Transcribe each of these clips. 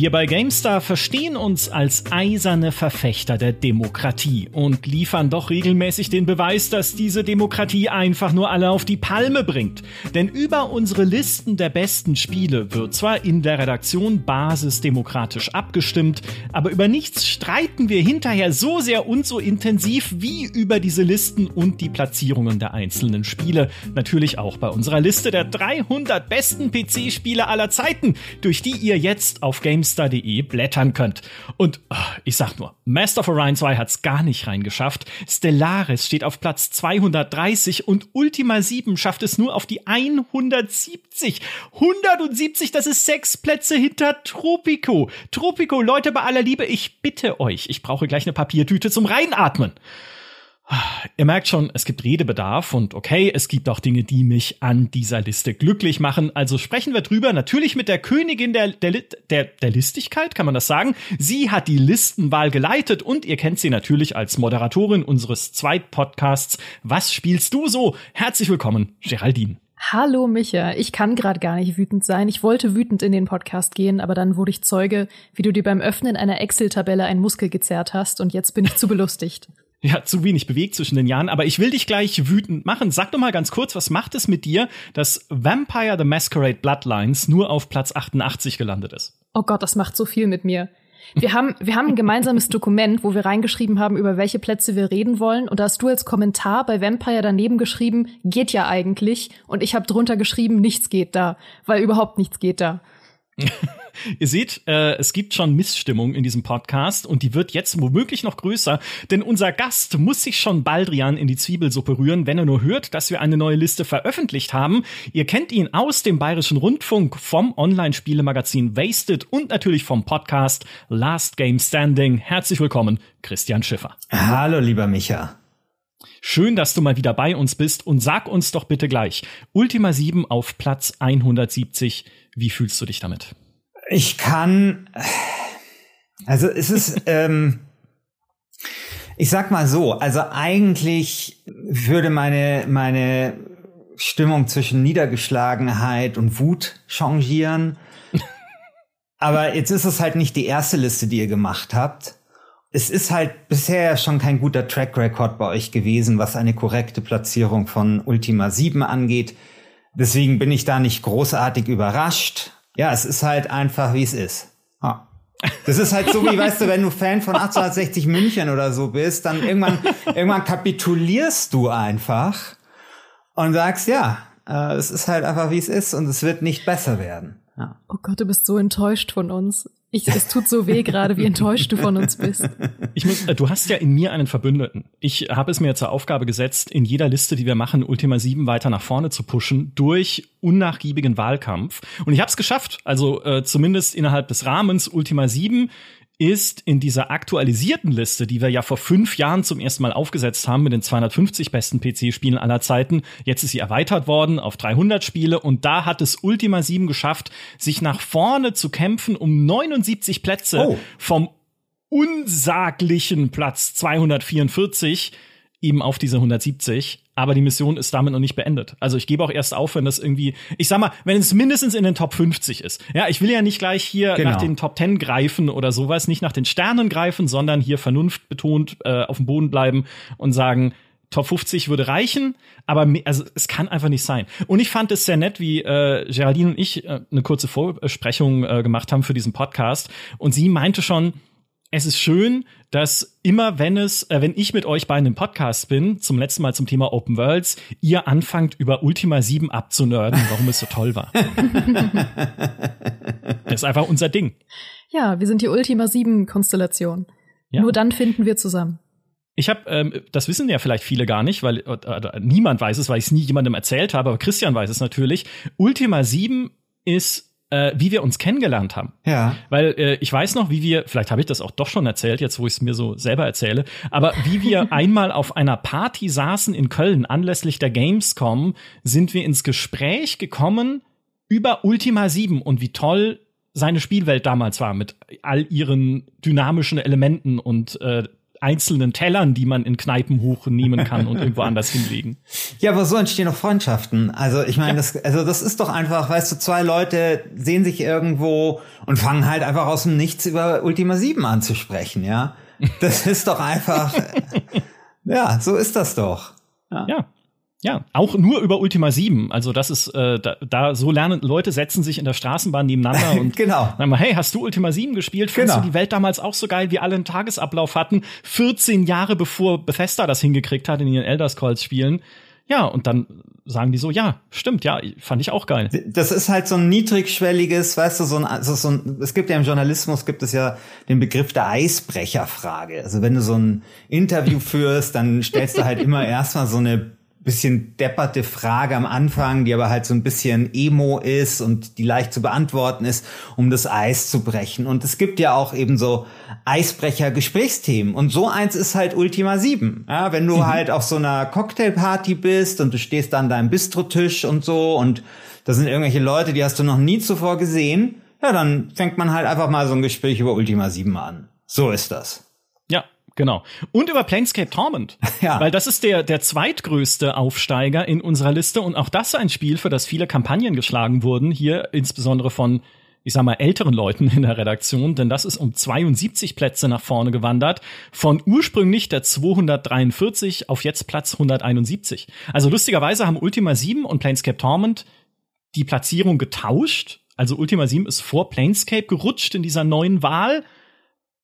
Wir bei GameStar verstehen uns als eiserne Verfechter der Demokratie und liefern doch regelmäßig den Beweis, dass diese Demokratie einfach nur alle auf die Palme bringt. Denn über unsere Listen der besten Spiele wird zwar in der Redaktion basisdemokratisch abgestimmt, aber über nichts streiten wir hinterher so sehr und so intensiv wie über diese Listen und die Platzierungen der einzelnen Spiele. Natürlich auch bei unserer Liste der 300 besten PC-Spiele aller Zeiten, durch die ihr jetzt auf GameStar GameStar.de blättern könnt. Und oh, ich sag nur, Master of Orion 2 hat's gar nicht reingeschafft. Stellaris steht auf Platz 230 und Ultima 7 schafft es nur auf die 170. 170, das ist sechs Plätze hinter Tropico. Tropico, Leute, bei aller Liebe, ich bitte euch, ich brauche gleich eine Papiertüte zum Reinatmen. Ihr merkt schon, es gibt Redebedarf und okay, es gibt auch Dinge, die mich an dieser Liste glücklich machen. Also sprechen wir drüber. Natürlich mit der Königin der, der, der, der Listigkeit, kann man das sagen. Sie hat die Listenwahl geleitet und ihr kennt sie natürlich als Moderatorin unseres Zweitpodcasts. Was spielst du so? Herzlich willkommen, Geraldine. Hallo Micha, ich kann gerade gar nicht wütend sein. Ich wollte wütend in den Podcast gehen, aber dann wurde ich Zeuge, wie du dir beim Öffnen einer Excel-Tabelle einen Muskel gezerrt hast und jetzt bin ich zu belustigt ja, zu wenig bewegt zwischen den Jahren, aber ich will dich gleich wütend machen. Sag doch mal ganz kurz, was macht es mit dir, dass Vampire the Masquerade Bloodlines nur auf Platz 88 gelandet ist? Oh Gott, das macht so viel mit mir. Wir haben, wir haben ein gemeinsames Dokument, wo wir reingeschrieben haben, über welche Plätze wir reden wollen. Und da hast du als Kommentar bei Vampire daneben geschrieben, geht ja eigentlich. Und ich habe drunter geschrieben, nichts geht da, weil überhaupt nichts geht da. Ihr seht, äh, es gibt schon Missstimmung in diesem Podcast und die wird jetzt womöglich noch größer, denn unser Gast muss sich schon Baldrian in die Zwiebelsuppe rühren, wenn er nur hört, dass wir eine neue Liste veröffentlicht haben. Ihr kennt ihn aus dem Bayerischen Rundfunk, vom Online-Spielemagazin Wasted und natürlich vom Podcast Last Game Standing. Herzlich willkommen, Christian Schiffer. Hallo, lieber Micha. Schön, dass du mal wieder bei uns bist und sag uns doch bitte gleich, Ultima 7 auf Platz 170, wie fühlst du dich damit? Ich kann, also es ist, ähm, ich sag mal so, also eigentlich würde meine, meine Stimmung zwischen Niedergeschlagenheit und Wut changieren. Aber jetzt ist es halt nicht die erste Liste, die ihr gemacht habt. Es ist halt bisher schon kein guter Track Record bei euch gewesen, was eine korrekte Platzierung von Ultima 7 angeht. Deswegen bin ich da nicht großartig überrascht. Ja, es ist halt einfach, wie es ist. Ja. Das ist halt so wie, weißt du, wenn du Fan von 1860 München oder so bist, dann irgendwann, irgendwann kapitulierst du einfach und sagst, ja, äh, es ist halt einfach, wie es ist und es wird nicht besser werden. Ja. Oh Gott, du bist so enttäuscht von uns. Ich, es tut so weh gerade, wie enttäuscht du von uns bist. Ich muss, äh, du hast ja in mir einen Verbündeten. Ich habe es mir zur Aufgabe gesetzt, in jeder Liste, die wir machen, Ultima 7 weiter nach vorne zu pushen durch unnachgiebigen Wahlkampf. Und ich habe es geschafft. Also äh, zumindest innerhalb des Rahmens Ultima 7 ist in dieser aktualisierten Liste, die wir ja vor fünf Jahren zum ersten Mal aufgesetzt haben mit den 250 besten PC-Spielen aller Zeiten. Jetzt ist sie erweitert worden auf 300 Spiele und da hat es Ultima 7 geschafft, sich nach vorne zu kämpfen um 79 Plätze oh. vom unsaglichen Platz 244 eben auf diese 170 aber die Mission ist damit noch nicht beendet. Also ich gebe auch erst auf, wenn das irgendwie, ich sag mal, wenn es mindestens in den Top 50 ist. Ja, ich will ja nicht gleich hier genau. nach den Top 10 greifen oder sowas, nicht nach den Sternen greifen, sondern hier vernunftbetont äh, auf dem Boden bleiben und sagen, Top 50 würde reichen, aber also es kann einfach nicht sein. Und ich fand es sehr nett, wie äh, Geraldine und ich äh, eine kurze Vorbesprechung äh, gemacht haben für diesen Podcast. Und sie meinte schon, es ist schön, dass immer wenn es, äh, wenn ich mit euch beiden im Podcast bin, zum letzten Mal zum Thema Open Worlds, ihr anfangt über Ultima 7 abzunörden, warum es so toll war. das ist einfach unser Ding. Ja, wir sind die Ultima 7 Konstellation. Ja. Nur dann finden wir zusammen. Ich habe, ähm, das wissen ja vielleicht viele gar nicht, weil äh, äh, niemand weiß es, weil ich es nie jemandem erzählt habe, aber Christian weiß es natürlich. Ultima 7 ist äh, wie wir uns kennengelernt haben. Ja. Weil äh, ich weiß noch, wie wir, vielleicht habe ich das auch doch schon erzählt, jetzt wo ich es mir so selber erzähle, aber wie wir einmal auf einer Party saßen in Köln anlässlich der Gamescom, sind wir ins Gespräch gekommen über Ultima 7 und wie toll seine Spielwelt damals war mit all ihren dynamischen Elementen und äh, einzelnen Tellern, die man in Kneipen hochnehmen kann und irgendwo anders hinlegen. Ja, aber so entstehen auch Freundschaften. Also ich meine, ja. das, also das ist doch einfach, weißt du, zwei Leute sehen sich irgendwo und fangen halt einfach aus dem Nichts über Ultima 7 anzusprechen, ja. Das ist doch einfach, ja, so ist das doch. Ja. ja. Ja, auch nur über Ultima 7. Also das ist, äh, da, da so lernen Leute setzen sich in der Straßenbahn nebeneinander und genau. sagen mal, hey, hast du Ultima 7 gespielt? Findest genau. du die Welt damals auch so geil, wie alle einen Tagesablauf hatten? 14 Jahre bevor Bethesda das hingekriegt hat in ihren Elder Scrolls Spielen. Ja, und dann sagen die so, ja, stimmt, ja, fand ich auch geil. Das ist halt so ein niedrigschwelliges, weißt du, so ein, also so ein, es gibt ja im Journalismus gibt es ja den Begriff der Eisbrecherfrage. Also wenn du so ein Interview führst, dann stellst du halt immer erstmal so eine bisschen depperte Frage am Anfang, die aber halt so ein bisschen emo ist und die leicht zu beantworten ist, um das Eis zu brechen. Und es gibt ja auch eben so Eisbrecher-Gesprächsthemen. Und so eins ist halt Ultima 7. Ja, wenn du mhm. halt auf so einer Cocktailparty bist und du stehst an deinem Bistrotisch und so und da sind irgendwelche Leute, die hast du noch nie zuvor gesehen, ja, dann fängt man halt einfach mal so ein Gespräch über Ultima 7 an. So ist das. Genau. Und über Planescape Torment. Ja. Weil das ist der, der zweitgrößte Aufsteiger in unserer Liste und auch das ein Spiel, für das viele Kampagnen geschlagen wurden, hier insbesondere von, ich sag mal, älteren Leuten in der Redaktion, denn das ist um 72 Plätze nach vorne gewandert, von ursprünglich der 243 auf jetzt Platz 171. Also lustigerweise haben Ultima 7 und Planescape Torment die Platzierung getauscht. Also Ultima 7 ist vor Planescape gerutscht in dieser neuen Wahl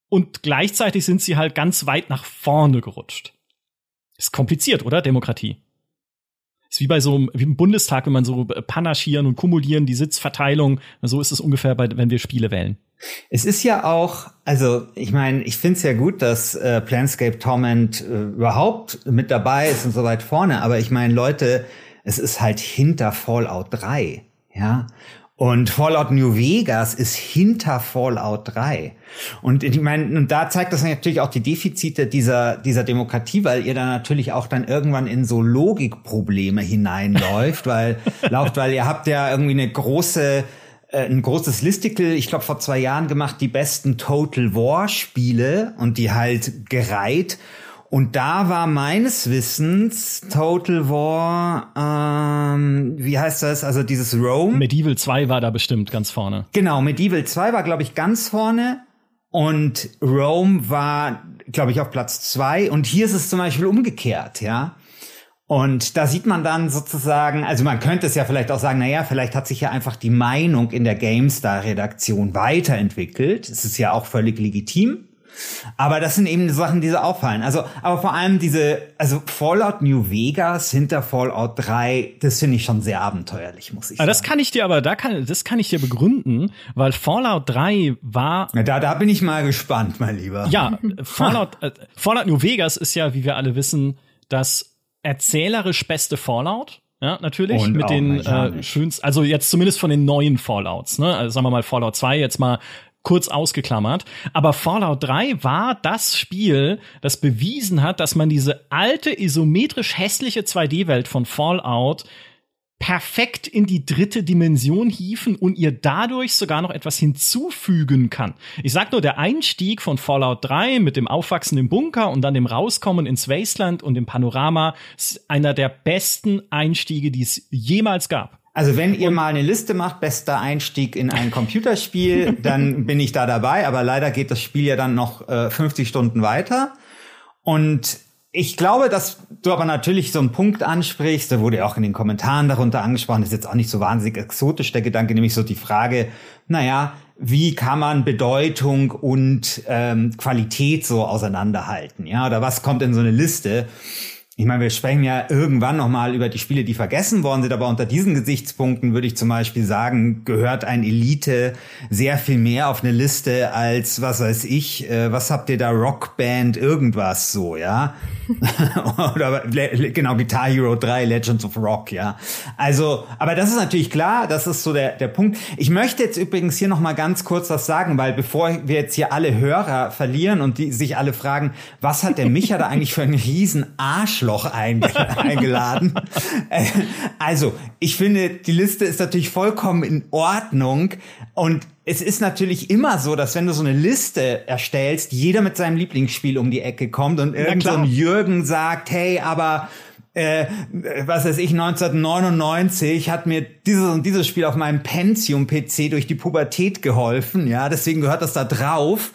und gleichzeitig sind sie halt ganz weit nach vorne gerutscht. Ist kompliziert, oder? Demokratie. Ist wie bei so einem, wie im Bundestag, wenn man so panaschieren und kumulieren, die Sitzverteilung. So ist es ungefähr, bei, wenn wir Spiele wählen. Es ist ja auch, also ich meine, ich finde es ja gut, dass äh, Planscape Torment äh, überhaupt mit dabei ist und so weit vorne, aber ich meine, Leute, es ist halt hinter Fallout 3, ja. Und Fallout New Vegas ist hinter Fallout 3. Und ich meine, und da zeigt das natürlich auch die Defizite dieser, dieser Demokratie, weil ihr da natürlich auch dann irgendwann in so Logikprobleme hineinläuft, weil, lauft, weil ihr habt ja irgendwie eine große, äh, ein großes Listicle, ich glaube vor zwei Jahren gemacht, die besten Total War Spiele und die halt gereiht. Und da war meines Wissens Total War, ähm, wie heißt das? Also dieses Rome. Medieval 2 war da bestimmt ganz vorne. Genau, Medieval 2 war, glaube ich, ganz vorne. Und Rome war, glaube ich, auf Platz 2. Und hier ist es zum Beispiel umgekehrt, ja. Und da sieht man dann sozusagen, also man könnte es ja vielleicht auch sagen, naja, vielleicht hat sich ja einfach die Meinung in der GameStar-Redaktion weiterentwickelt. Es ist ja auch völlig legitim. Aber das sind eben Sachen, die so auffallen. Also, aber vor allem diese, also Fallout New Vegas hinter Fallout 3, das finde ich schon sehr abenteuerlich, muss ich aber sagen. Das kann ich dir aber, da kann, das kann ich dir begründen, weil Fallout 3 war. Ja, da, da bin ich mal gespannt, mein Lieber. Ja, Fallout, äh, Fallout New Vegas ist ja, wie wir alle wissen, das erzählerisch beste Fallout. Ja, natürlich. Und mit den äh, schönsten, also jetzt zumindest von den neuen Fallouts, ne? Also sagen wir mal Fallout 2 jetzt mal kurz ausgeklammert. Aber Fallout 3 war das Spiel, das bewiesen hat, dass man diese alte, isometrisch hässliche 2D-Welt von Fallout perfekt in die dritte Dimension hieven und ihr dadurch sogar noch etwas hinzufügen kann. Ich sag nur, der Einstieg von Fallout 3 mit dem Aufwachsen im Bunker und dann dem Rauskommen ins Wasteland und dem Panorama ist einer der besten Einstiege, die es jemals gab. Also wenn ihr mal eine Liste macht, bester Einstieg in ein Computerspiel, dann bin ich da dabei. Aber leider geht das Spiel ja dann noch äh, 50 Stunden weiter. Und ich glaube, dass du aber natürlich so einen Punkt ansprichst, da wurde ja auch in den Kommentaren darunter angesprochen, das ist jetzt auch nicht so wahnsinnig exotisch, der Gedanke, nämlich so die Frage, naja, wie kann man Bedeutung und ähm, Qualität so auseinanderhalten, ja, oder was kommt in so eine Liste? Ich meine, wir sprechen ja irgendwann noch mal über die Spiele, die vergessen worden sind, aber unter diesen Gesichtspunkten würde ich zum Beispiel sagen, gehört ein Elite sehr viel mehr auf eine Liste als, was weiß ich, äh, was habt ihr da, Rockband, irgendwas so, ja? Oder genau, Guitar Hero 3, Legends of Rock, ja? Also, aber das ist natürlich klar, das ist so der, der Punkt. Ich möchte jetzt übrigens hier noch mal ganz kurz was sagen, weil bevor wir jetzt hier alle Hörer verlieren und die sich alle fragen, was hat der Micha da eigentlich für einen riesen Arsch Arschloch eingeladen. Äh, also, ich finde, die Liste ist natürlich vollkommen in Ordnung und es ist natürlich immer so, dass wenn du so eine Liste erstellst, jeder mit seinem Lieblingsspiel um die Ecke kommt und irgend so Jürgen sagt, hey, aber äh, was weiß ich, 1999 hat mir dieses und dieses Spiel auf meinem Pentium-PC durch die Pubertät geholfen, ja, deswegen gehört das da drauf.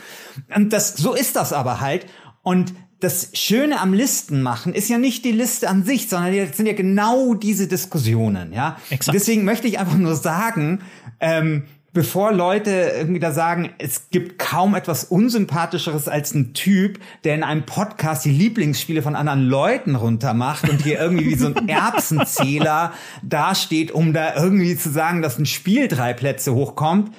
Und das, so ist das aber halt. Und das Schöne am Listen machen ist ja nicht die Liste an sich, sondern das sind ja genau diese Diskussionen, ja. Exakt. Deswegen möchte ich einfach nur sagen, ähm, bevor Leute irgendwie da sagen, es gibt kaum etwas unsympathischeres als ein Typ, der in einem Podcast die Lieblingsspiele von anderen Leuten runtermacht und hier irgendwie wie so ein Erbsenzähler dasteht, um da irgendwie zu sagen, dass ein Spiel drei Plätze hochkommt.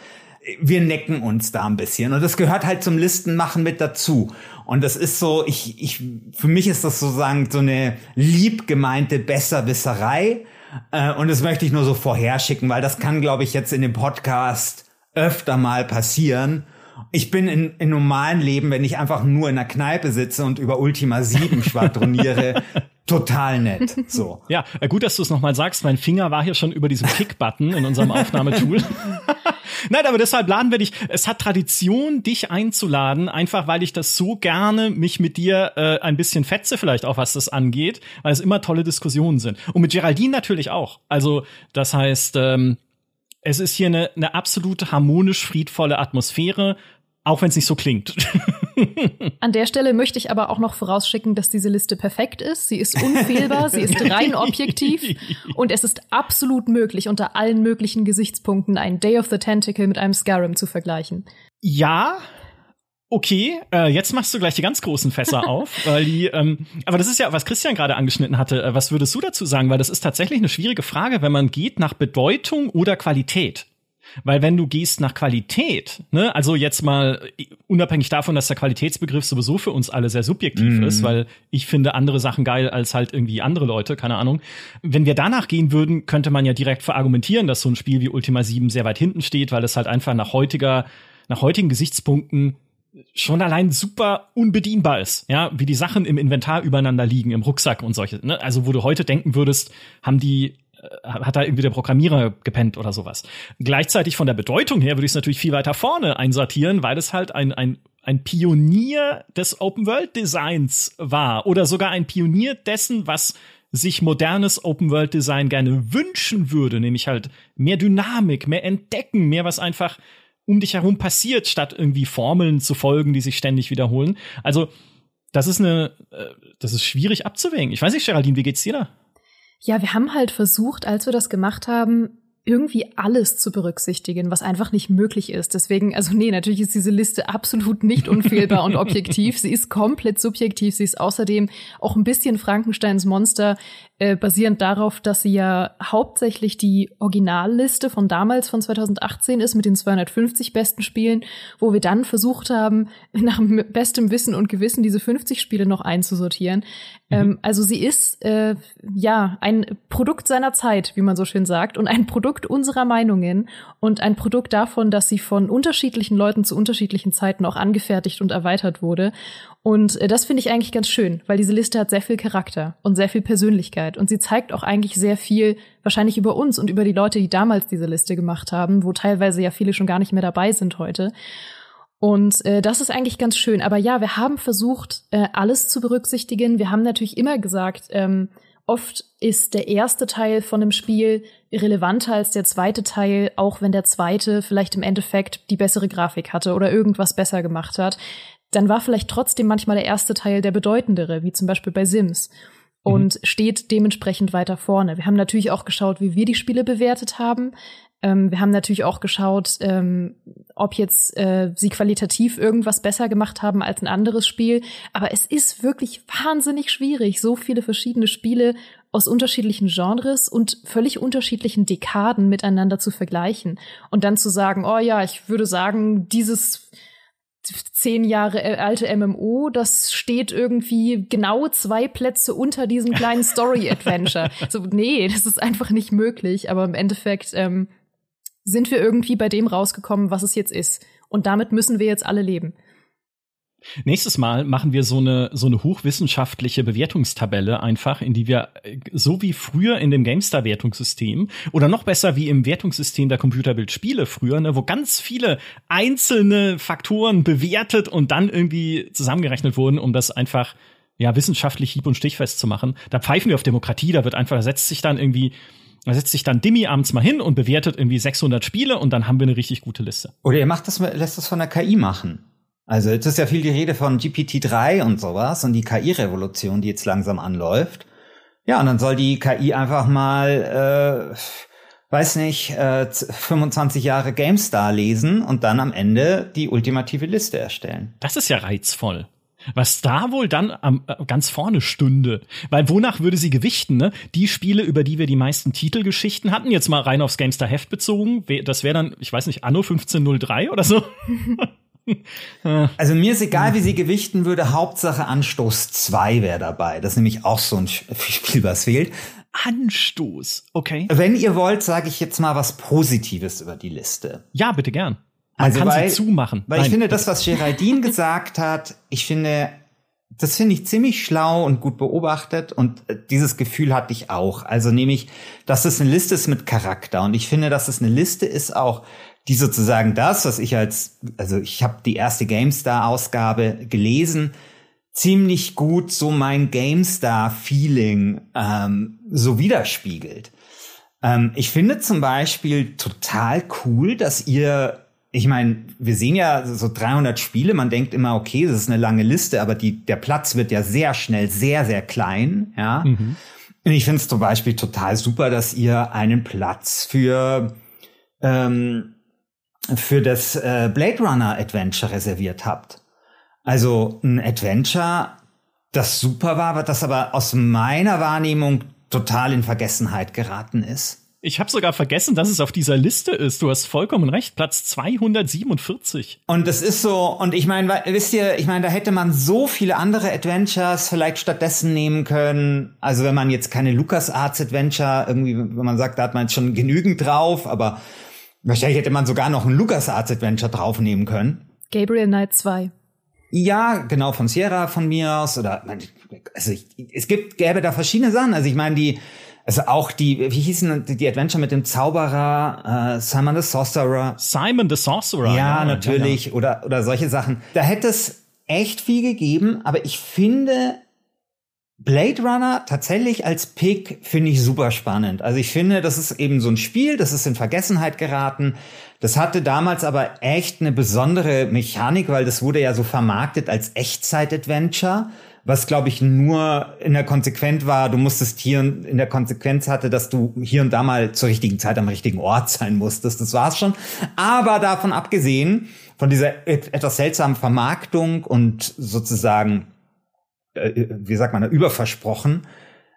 Wir necken uns da ein bisschen und das gehört halt zum Listenmachen mit dazu. Und das ist so, ich, ich, für mich ist das sozusagen so eine lieb gemeinte Besserwisserei. Äh, und das möchte ich nur so vorherschicken, weil das kann, glaube ich, jetzt in dem Podcast öfter mal passieren. Ich bin in, in normalen Leben, wenn ich einfach nur in der Kneipe sitze und über Ultima 7 schwadroniere, total nett. So. Ja, äh, gut, dass du es nochmal sagst. Mein Finger war hier schon über diesem Kick-Button in unserem Aufnahmetool. Nein, aber deshalb laden wir dich. Es hat Tradition, dich einzuladen, einfach weil ich das so gerne mich mit dir äh, ein bisschen fetze, vielleicht auch was das angeht, weil es immer tolle Diskussionen sind. Und mit Geraldine natürlich auch. Also, das heißt, ähm, es ist hier eine, eine absolut harmonisch friedvolle Atmosphäre, auch wenn es nicht so klingt. An der Stelle möchte ich aber auch noch vorausschicken, dass diese Liste perfekt ist. Sie ist unfehlbar, sie ist rein objektiv und es ist absolut möglich, unter allen möglichen Gesichtspunkten ein Day of the Tentacle mit einem Skyrim zu vergleichen. Ja, Okay, äh, jetzt machst du gleich die ganz großen Fässer auf, weil die, ähm, aber das ist ja, was Christian gerade angeschnitten hatte. Äh, was würdest du dazu sagen? Weil das ist tatsächlich eine schwierige Frage, wenn man geht nach Bedeutung oder Qualität. Weil wenn du gehst nach Qualität, ne, also jetzt mal unabhängig davon, dass der Qualitätsbegriff sowieso für uns alle sehr subjektiv mm. ist, weil ich finde andere Sachen geil als halt irgendwie andere Leute, keine Ahnung. Wenn wir danach gehen würden, könnte man ja direkt verargumentieren, dass so ein Spiel wie Ultima 7 sehr weit hinten steht, weil es halt einfach nach heutiger, nach heutigen Gesichtspunkten schon allein super unbedienbar ist, ja, wie die Sachen im Inventar übereinander liegen, im Rucksack und solche, ne? Also, wo du heute denken würdest, haben die äh, hat da irgendwie der Programmierer gepennt oder sowas. Gleichzeitig von der Bedeutung her würde ich es natürlich viel weiter vorne einsortieren, weil es halt ein, ein, ein Pionier des Open-World-Designs war oder sogar ein Pionier dessen, was sich modernes Open-World-Design gerne wünschen würde, nämlich halt mehr Dynamik, mehr Entdecken, mehr was einfach um dich herum passiert, statt irgendwie Formeln zu folgen, die sich ständig wiederholen. Also, das ist eine, äh, das ist schwierig abzuwägen. Ich weiß nicht, Geraldine, wie geht's dir da? Ja, wir haben halt versucht, als wir das gemacht haben, irgendwie alles zu berücksichtigen, was einfach nicht möglich ist. Deswegen, also nee, natürlich ist diese Liste absolut nicht unfehlbar und objektiv. Sie ist komplett subjektiv. Sie ist außerdem auch ein bisschen Frankensteins Monster. Äh, basierend darauf, dass sie ja hauptsächlich die Originalliste von damals, von 2018 ist, mit den 250 besten Spielen, wo wir dann versucht haben, nach bestem Wissen und Gewissen diese 50 Spiele noch einzusortieren. Mhm. Ähm, also sie ist äh, ja ein Produkt seiner Zeit, wie man so schön sagt, und ein Produkt unserer Meinungen und ein Produkt davon, dass sie von unterschiedlichen Leuten zu unterschiedlichen Zeiten auch angefertigt und erweitert wurde. Und äh, das finde ich eigentlich ganz schön, weil diese Liste hat sehr viel Charakter und sehr viel Persönlichkeit und sie zeigt auch eigentlich sehr viel wahrscheinlich über uns und über die Leute, die damals diese Liste gemacht haben, wo teilweise ja viele schon gar nicht mehr dabei sind heute. Und äh, das ist eigentlich ganz schön. Aber ja, wir haben versucht, äh, alles zu berücksichtigen. Wir haben natürlich immer gesagt, ähm, oft ist der erste Teil von einem Spiel relevanter als der zweite Teil, auch wenn der zweite vielleicht im Endeffekt die bessere Grafik hatte oder irgendwas besser gemacht hat dann war vielleicht trotzdem manchmal der erste Teil der bedeutendere, wie zum Beispiel bei Sims. Und mhm. steht dementsprechend weiter vorne. Wir haben natürlich auch geschaut, wie wir die Spiele bewertet haben. Ähm, wir haben natürlich auch geschaut, ähm, ob jetzt äh, sie qualitativ irgendwas besser gemacht haben als ein anderes Spiel. Aber es ist wirklich wahnsinnig schwierig, so viele verschiedene Spiele aus unterschiedlichen Genres und völlig unterschiedlichen Dekaden miteinander zu vergleichen. Und dann zu sagen, oh ja, ich würde sagen, dieses zehn Jahre alte MMO, das steht irgendwie genau zwei Plätze unter diesem kleinen Story-Adventure. so, nee, das ist einfach nicht möglich. Aber im Endeffekt ähm, sind wir irgendwie bei dem rausgekommen, was es jetzt ist. Und damit müssen wir jetzt alle leben. Nächstes Mal machen wir so eine, so eine hochwissenschaftliche Bewertungstabelle einfach, in die wir, äh, so wie früher in dem GameStar-Wertungssystem oder noch besser wie im Wertungssystem der Computerbildspiele früher, ne, wo ganz viele einzelne Faktoren bewertet und dann irgendwie zusammengerechnet wurden, um das einfach ja wissenschaftlich hieb- und stichfest zu machen. Da pfeifen wir auf Demokratie, da wird einfach, da setzt sich dann irgendwie da setzt sich dann Dimmy abends mal hin und bewertet irgendwie 600 Spiele und dann haben wir eine richtig gute Liste. Oder ihr macht das, lässt das von der KI machen. Also jetzt ist ja viel die Rede von GPT-3 und sowas und die KI-Revolution, die jetzt langsam anläuft. Ja, und dann soll die KI einfach mal, äh, weiß nicht, äh, 25 Jahre GameStar lesen und dann am Ende die ultimative Liste erstellen. Das ist ja reizvoll. Was da wohl dann am, äh, ganz vorne stünde. Weil wonach würde sie gewichten, ne? Die Spiele, über die wir die meisten Titelgeschichten hatten, jetzt mal rein aufs GameStar Heft bezogen, das wäre dann, ich weiß nicht, Anno 1503 oder so. also mir ist egal, wie sie gewichten würde, Hauptsache Anstoß 2 wäre dabei. Das ist nämlich auch so ein Spiel, was fehlt. Anstoß, okay. Wenn ihr wollt, sage ich jetzt mal was Positives über die Liste. Ja, bitte gern. Man also kann weil, sie zumachen. Weil Nein, ich finde, bitte. das, was Geraldine gesagt hat, ich finde, das finde ich ziemlich schlau und gut beobachtet und äh, dieses Gefühl hatte ich auch. Also nämlich, dass es eine Liste ist mit Charakter und ich finde, dass es eine Liste ist auch, die sozusagen das, was ich als, also ich habe die erste GameStar-Ausgabe gelesen, ziemlich gut so mein GameStar-Feeling ähm, so widerspiegelt. Ähm, ich finde zum Beispiel total cool, dass ihr ich meine, wir sehen ja so 300 Spiele, man denkt immer, okay, das ist eine lange Liste, aber die, der Platz wird ja sehr schnell sehr, sehr klein, ja. Mhm. Und ich finde es zum Beispiel total super, dass ihr einen Platz für ähm, für das äh, Blade Runner Adventure reserviert habt. Also ein Adventure, das super war, das aber aus meiner Wahrnehmung total in Vergessenheit geraten ist. Ich habe sogar vergessen, dass es auf dieser Liste ist. Du hast vollkommen recht, Platz 247. Und das ist so, und ich meine, wisst ihr, ich meine, da hätte man so viele andere Adventures vielleicht stattdessen nehmen können. Also wenn man jetzt keine LucasArts Adventure irgendwie, wenn man sagt, da hat man jetzt schon genügend drauf, aber Wahrscheinlich hätte man sogar noch ein LucasArts Adventure draufnehmen können. Gabriel Knight 2. Ja, genau, von Sierra von mir aus. Oder also ich, es gibt, gäbe da verschiedene Sachen. Also ich meine, die, also auch die, wie hießen die Adventure mit dem Zauberer, äh, Simon the Sorcerer. Simon the Sorcerer. Ja, ja natürlich. Ja. Oder, oder solche Sachen. Da hätte es echt viel gegeben, aber ich finde, Blade Runner tatsächlich als Pick finde ich super spannend. Also ich finde, das ist eben so ein Spiel, das ist in Vergessenheit geraten. Das hatte damals aber echt eine besondere Mechanik, weil das wurde ja so vermarktet als Echtzeit-Adventure, was glaube ich nur in der Konsequenz war, du musstest hier in der Konsequenz hatte, dass du hier und da mal zur richtigen Zeit am richtigen Ort sein musstest. Das war's schon. Aber davon abgesehen, von dieser etwas seltsamen Vermarktung und sozusagen äh, wie sagt man, überversprochen,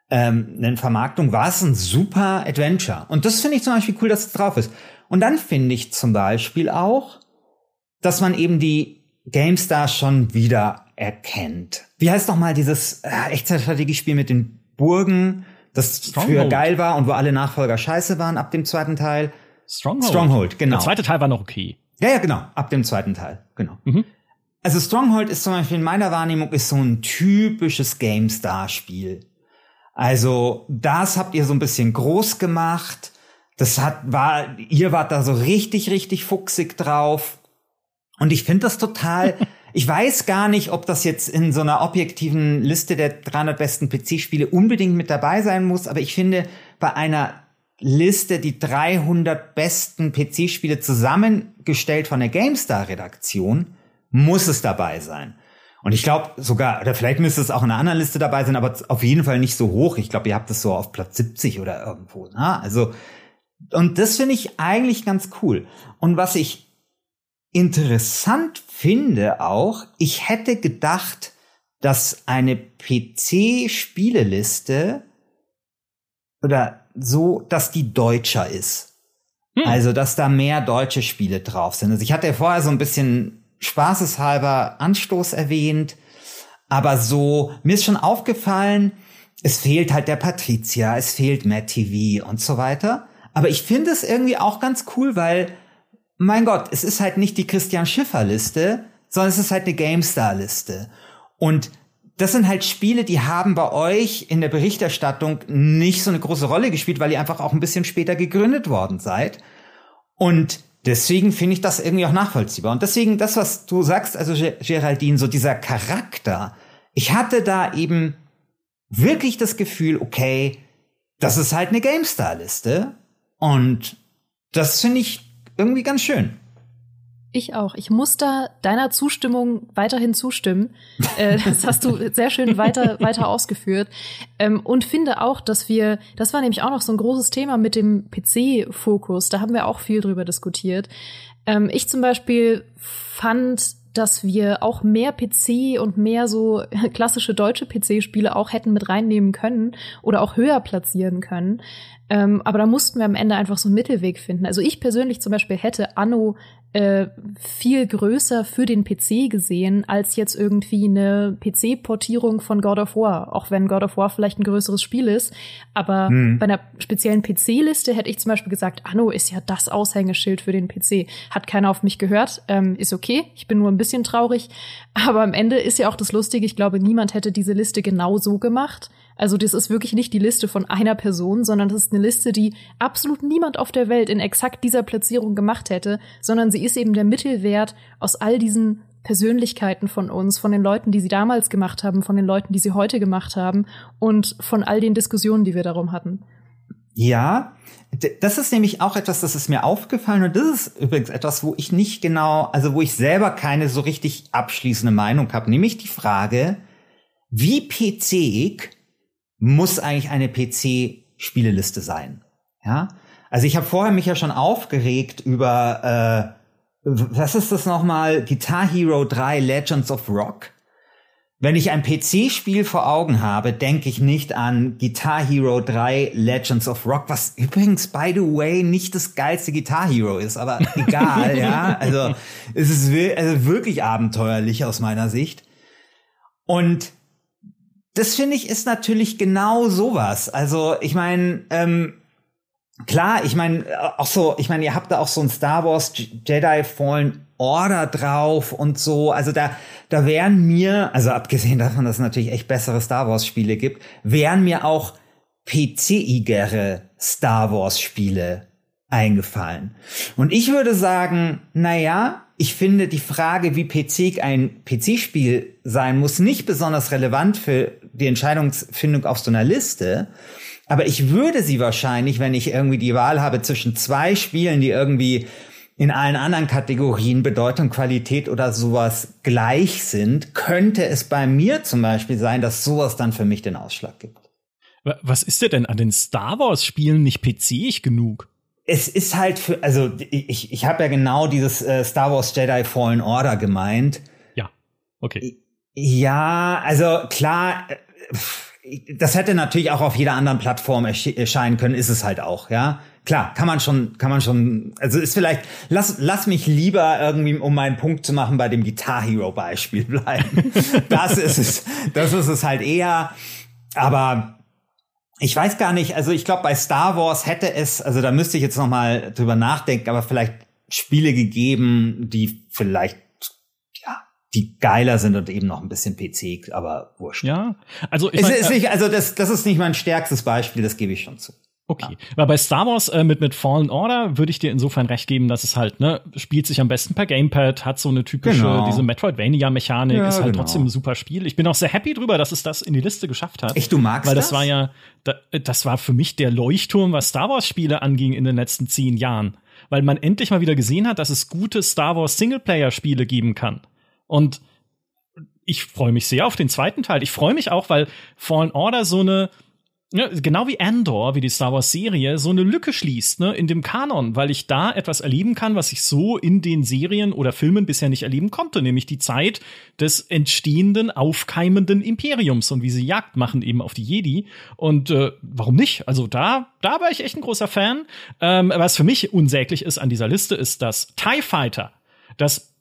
ähm, eine Vermarktung, war es ein super Adventure. Und das finde ich zum Beispiel cool, dass es drauf ist. Und dann finde ich zum Beispiel auch, dass man eben die GameStar schon wieder erkennt. Wie heißt noch mal dieses äh, Echtzeitstrategiespiel mit den Burgen, das Stronghold. früher geil war und wo alle Nachfolger scheiße waren ab dem zweiten Teil? Stronghold. Stronghold, genau. Der zweite Teil war noch okay. Ja, ja, genau. Ab dem zweiten Teil, genau. Mhm. Also Stronghold ist zum Beispiel in meiner Wahrnehmung ist so ein typisches GameStar-Spiel. Also das habt ihr so ein bisschen groß gemacht. Das hat war ihr wart da so richtig richtig fuchsig drauf. Und ich finde das total Ich weiß gar nicht, ob das jetzt in so einer objektiven Liste der 300 besten PC-Spiele unbedingt mit dabei sein muss, aber ich finde, bei einer Liste die 300 besten PC-Spiele zusammengestellt von der GameStar-Redaktion, muss es dabei sein. Und ich glaube sogar, oder vielleicht müsste es auch in einer anderen Liste dabei sein, aber auf jeden Fall nicht so hoch. Ich glaube, ihr habt es so auf Platz 70 oder irgendwo. Na? Ne? Also, und das finde ich eigentlich ganz cool. Und was ich interessant finde auch, ich hätte gedacht, dass eine PC-Spieleliste oder so, dass die deutscher ist. Hm. Also, dass da mehr deutsche Spiele drauf sind. Also ich hatte ja vorher so ein bisschen spaßeshalber Anstoß erwähnt, aber so, mir ist schon aufgefallen, es fehlt halt der Patricia, es fehlt Matt TV und so weiter. Aber ich finde es irgendwie auch ganz cool, weil mein Gott, es ist halt nicht die Christian Schiffer Liste, sondern es ist halt eine GameStar Liste. Und das sind halt Spiele, die haben bei euch in der Berichterstattung nicht so eine große Rolle gespielt, weil ihr einfach auch ein bisschen später gegründet worden seid. Und deswegen finde ich das irgendwie auch nachvollziehbar. Und deswegen das, was du sagst, also Geraldine, so dieser Charakter. Ich hatte da eben wirklich das Gefühl, okay, das ist halt eine GameStar-Liste. Und das finde ich irgendwie ganz schön. Ich auch. Ich muss da deiner Zustimmung weiterhin zustimmen. Äh, das hast du sehr schön weiter, weiter ausgeführt. Ähm, und finde auch, dass wir, das war nämlich auch noch so ein großes Thema mit dem PC-Fokus. Da haben wir auch viel drüber diskutiert. Ähm, ich zum Beispiel fand, dass wir auch mehr PC und mehr so klassische deutsche PC-Spiele auch hätten mit reinnehmen können oder auch höher platzieren können. Ähm, aber da mussten wir am Ende einfach so einen Mittelweg finden. Also ich persönlich zum Beispiel hätte Anno äh, viel größer für den PC gesehen, als jetzt irgendwie eine PC-Portierung von God of War. Auch wenn God of War vielleicht ein größeres Spiel ist. Aber hm. bei einer speziellen PC-Liste hätte ich zum Beispiel gesagt, Anno ist ja das Aushängeschild für den PC. Hat keiner auf mich gehört. Ähm, ist okay. Ich bin nur ein bisschen traurig. Aber am Ende ist ja auch das Lustige. Ich glaube, niemand hätte diese Liste genau so gemacht. Also das ist wirklich nicht die Liste von einer Person, sondern das ist eine Liste, die absolut niemand auf der Welt in exakt dieser Platzierung gemacht hätte, sondern sie ist eben der Mittelwert aus all diesen Persönlichkeiten von uns, von den Leuten, die sie damals gemacht haben, von den Leuten, die sie heute gemacht haben und von all den Diskussionen, die wir darum hatten. Ja, das ist nämlich auch etwas, das ist mir aufgefallen und das ist übrigens etwas, wo ich nicht genau, also wo ich selber keine so richtig abschließende Meinung habe, nämlich die Frage, wie PCig muss eigentlich eine PC-Spieleliste sein. Ja, also ich habe vorher mich ja schon aufgeregt über äh, was ist das nochmal? Guitar Hero 3 Legends of Rock. Wenn ich ein PC-Spiel vor Augen habe, denke ich nicht an Guitar Hero 3 Legends of Rock, was übrigens, by the way, nicht das geilste Guitar Hero ist, aber egal, ja. Also es ist also wirklich abenteuerlich aus meiner Sicht. Und das finde ich ist natürlich genau sowas. Also ich meine, ähm, klar, ich meine auch so, ich meine, ihr habt da auch so ein Star Wars Jedi Fallen Order drauf und so. Also da, da wären mir, also abgesehen davon, dass es natürlich echt bessere Star Wars Spiele gibt, wären mir auch PC-igere Star Wars Spiele eingefallen. Und ich würde sagen, na ja, ich finde die Frage, wie PC ein PC-Spiel sein muss, nicht besonders relevant für die Entscheidungsfindung auf so einer Liste. Aber ich würde sie wahrscheinlich, wenn ich irgendwie die Wahl habe zwischen zwei Spielen, die irgendwie in allen anderen Kategorien Bedeutung, Qualität oder sowas gleich sind, könnte es bei mir zum Beispiel sein, dass sowas dann für mich den Ausschlag gibt. Was ist dir denn an den Star Wars Spielen nicht PC-ig genug? es ist halt für, also ich, ich habe ja genau dieses äh, Star Wars Jedi Fallen Order gemeint. Ja, okay. Ja, also klar, äh, das hätte natürlich auch auf jeder anderen Plattform erscheinen können, ist es halt auch, ja. Klar, kann man schon, kann man schon, also ist vielleicht, lass, lass mich lieber irgendwie, um meinen Punkt zu machen, bei dem Guitar Hero Beispiel bleiben. das ist es, das ist es halt eher, aber ich weiß gar nicht, also ich glaube, bei Star Wars hätte es, also da müsste ich jetzt noch mal drüber nachdenken, aber vielleicht Spiele gegeben, die vielleicht die geiler sind und eben noch ein bisschen PC, aber wurscht. Ja, also ich mein, ist nicht, also das, das ist nicht mein stärkstes Beispiel, das gebe ich schon zu. Okay, ja. weil bei Star Wars äh, mit mit Fallen Order würde ich dir insofern recht geben, dass es halt ne spielt sich am besten per Gamepad, hat so eine typische genau. diese Metroidvania-Mechanik, ja, ist halt genau. trotzdem ein super Spiel. Ich bin auch sehr happy drüber, dass es das in die Liste geschafft hat. Echt, du magst weil das? Weil das war ja, das war für mich der Leuchtturm, was Star Wars Spiele anging in den letzten zehn Jahren, weil man endlich mal wieder gesehen hat, dass es gute Star Wars Singleplayer Spiele geben kann. Und ich freue mich sehr auf den zweiten Teil. Ich freue mich auch, weil Fallen Order so eine ja, genau wie Andor, wie die Star Wars Serie, so eine Lücke schließt, ne, in dem Kanon, weil ich da etwas erleben kann, was ich so in den Serien oder Filmen bisher nicht erleben konnte, nämlich die Zeit des entstehenden, aufkeimenden Imperiums und wie sie Jagd machen eben auf die Jedi. Und äh, warum nicht? Also da, da war ich echt ein großer Fan. Ähm, was für mich unsäglich ist an dieser Liste, ist das TIE Fighter. Das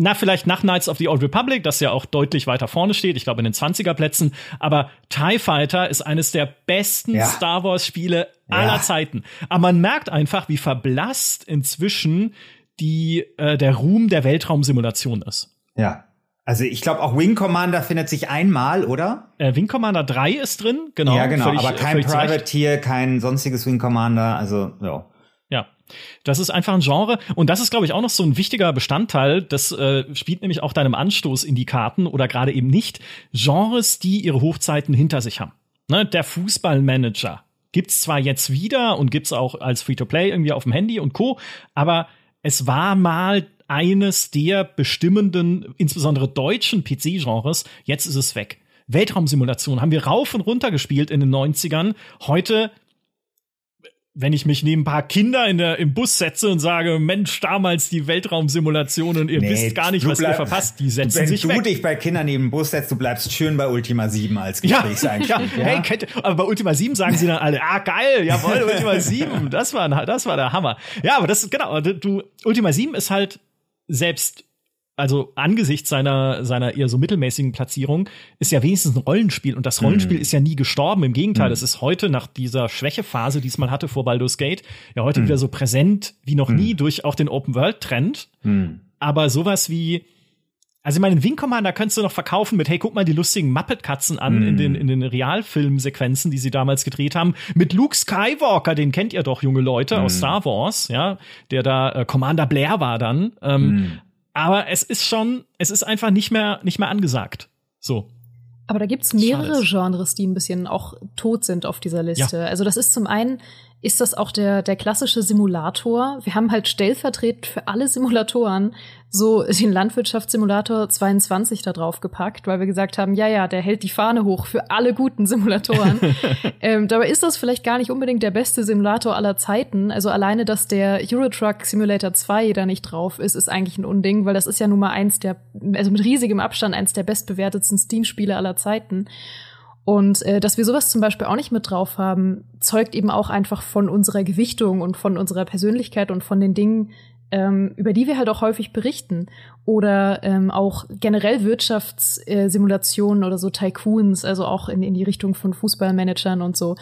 na, vielleicht nach Knights of the Old Republic, das ja auch deutlich weiter vorne steht, ich glaube in den 20er Plätzen, aber TIE Fighter ist eines der besten ja. Star Wars Spiele aller ja. Zeiten. Aber man merkt einfach, wie verblasst inzwischen die, äh, der Ruhm der Weltraumsimulation ist. Ja. Also ich glaube auch Wing Commander findet sich einmal, oder? Äh, Wing Commander 3 ist drin, genau. Ja, genau, völlig, aber kein Privateer, kein sonstiges Wing Commander, also ja. Das ist einfach ein Genre und das ist, glaube ich, auch noch so ein wichtiger Bestandteil. Das äh, spielt nämlich auch deinem Anstoß in die Karten oder gerade eben nicht. Genres, die ihre Hochzeiten hinter sich haben. Ne, der Fußballmanager gibt's zwar jetzt wieder und gibt's auch als Free-to-Play irgendwie auf dem Handy und Co. Aber es war mal eines der bestimmenden, insbesondere deutschen PC-Genres. Jetzt ist es weg. Weltraumsimulation haben wir rauf und runter gespielt in den 90ern. Heute wenn ich mich neben ein paar Kinder in der, im Bus setze und sage, Mensch, damals die Weltraumsimulation und ihr nee, wisst gar nicht, was ihr verpasst, die setzen wenn sich weg. Wenn du dich bei Kindern neben dem Bus setzt, du bleibst schön bei Ultima 7 als Gesprächseinstieg. Ja, ja. Hey, kennt, aber bei Ultima 7 sagen sie dann alle, ah, geil, jawohl, Ultima 7, das war, das war der Hammer. Ja, aber das ist, genau, du, Ultima 7 ist halt selbst also angesichts seiner, seiner eher so mittelmäßigen Platzierung, ist ja wenigstens ein Rollenspiel. Und das Rollenspiel mhm. ist ja nie gestorben. Im Gegenteil, es mhm. ist heute nach dieser Schwächephase, die es mal hatte vor Baldur's Gate, ja heute mhm. wieder so präsent wie noch nie mhm. durch auch den Open-World-Trend. Mhm. Aber sowas wie, also ich meine, Wing Commander könntest du noch verkaufen mit, hey, guck mal die lustigen Muppet-Katzen an in den, in den Realfilmsequenzen, die sie damals gedreht haben. Mit Luke Skywalker, den kennt ihr doch, junge Leute, aus Star Wars, ja, der da äh, Commander Blair war dann. Ähm, aber es ist schon, es ist einfach nicht mehr, nicht mehr angesagt. So. Aber da gibt's mehrere Genres, die ein bisschen auch tot sind auf dieser Liste. Ja. Also das ist zum einen ist das auch der, der klassische Simulator. Wir haben halt stellvertretend für alle Simulatoren so den Landwirtschaftssimulator 22 da drauf gepackt, weil wir gesagt haben, ja, ja, der hält die Fahne hoch für alle guten Simulatoren. ähm, dabei ist das vielleicht gar nicht unbedingt der beste Simulator aller Zeiten. Also alleine, dass der Eurotruck Simulator 2 da nicht drauf ist, ist eigentlich ein Unding, weil das ist ja nun mal eins der, also mit riesigem Abstand eins der bestbewertetsten Steam-Spiele aller Zeiten. Und äh, dass wir sowas zum Beispiel auch nicht mit drauf haben, zeugt eben auch einfach von unserer Gewichtung und von unserer Persönlichkeit und von den Dingen, ähm, über die wir halt auch häufig berichten. Oder ähm, auch generell Wirtschaftssimulationen oder so Tycoons, also auch in, in die Richtung von Fußballmanagern und so.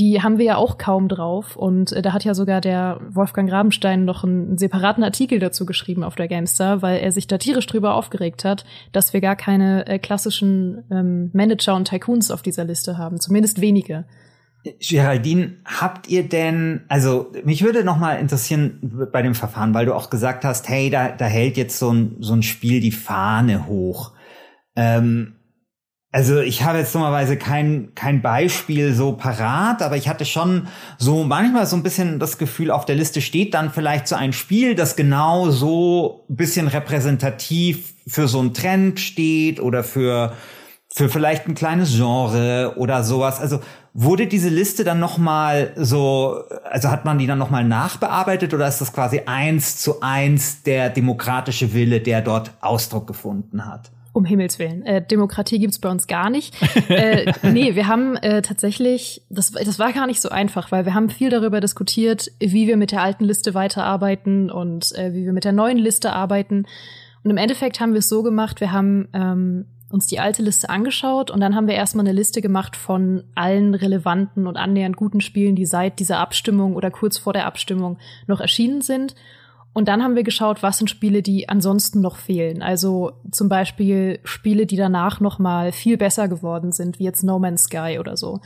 Die haben wir ja auch kaum drauf. Und äh, da hat ja sogar der Wolfgang Rabenstein noch einen, einen separaten Artikel dazu geschrieben auf der Gamestar, weil er sich da tierisch drüber aufgeregt hat, dass wir gar keine äh, klassischen ähm, Manager und Tycoons auf dieser Liste haben. Zumindest wenige. Geraldine, habt ihr denn, also mich würde noch mal interessieren bei dem Verfahren, weil du auch gesagt hast, hey, da, da hält jetzt so ein, so ein Spiel die Fahne hoch. Ähm, also ich habe jetzt dummerweise kein, kein Beispiel so parat, aber ich hatte schon so manchmal so ein bisschen das Gefühl, auf der Liste steht dann vielleicht so ein Spiel, das genau so ein bisschen repräsentativ für so einen Trend steht oder für, für vielleicht ein kleines Genre oder sowas. Also Wurde diese Liste dann noch mal so, also hat man die dann noch mal nachbearbeitet oder ist das quasi eins zu eins der demokratische Wille, der dort Ausdruck gefunden hat? Um Himmels Willen. Äh, Demokratie gibt's bei uns gar nicht. äh, nee, wir haben äh, tatsächlich, das, das war gar nicht so einfach, weil wir haben viel darüber diskutiert, wie wir mit der alten Liste weiterarbeiten und äh, wie wir mit der neuen Liste arbeiten. Und im Endeffekt haben wir es so gemacht, wir haben ähm, uns die alte Liste angeschaut und dann haben wir erstmal eine Liste gemacht von allen relevanten und annähernd guten Spielen, die seit dieser Abstimmung oder kurz vor der Abstimmung noch erschienen sind. Und dann haben wir geschaut, was sind Spiele, die ansonsten noch fehlen. Also zum Beispiel Spiele, die danach noch mal viel besser geworden sind, wie jetzt No Man's Sky oder so.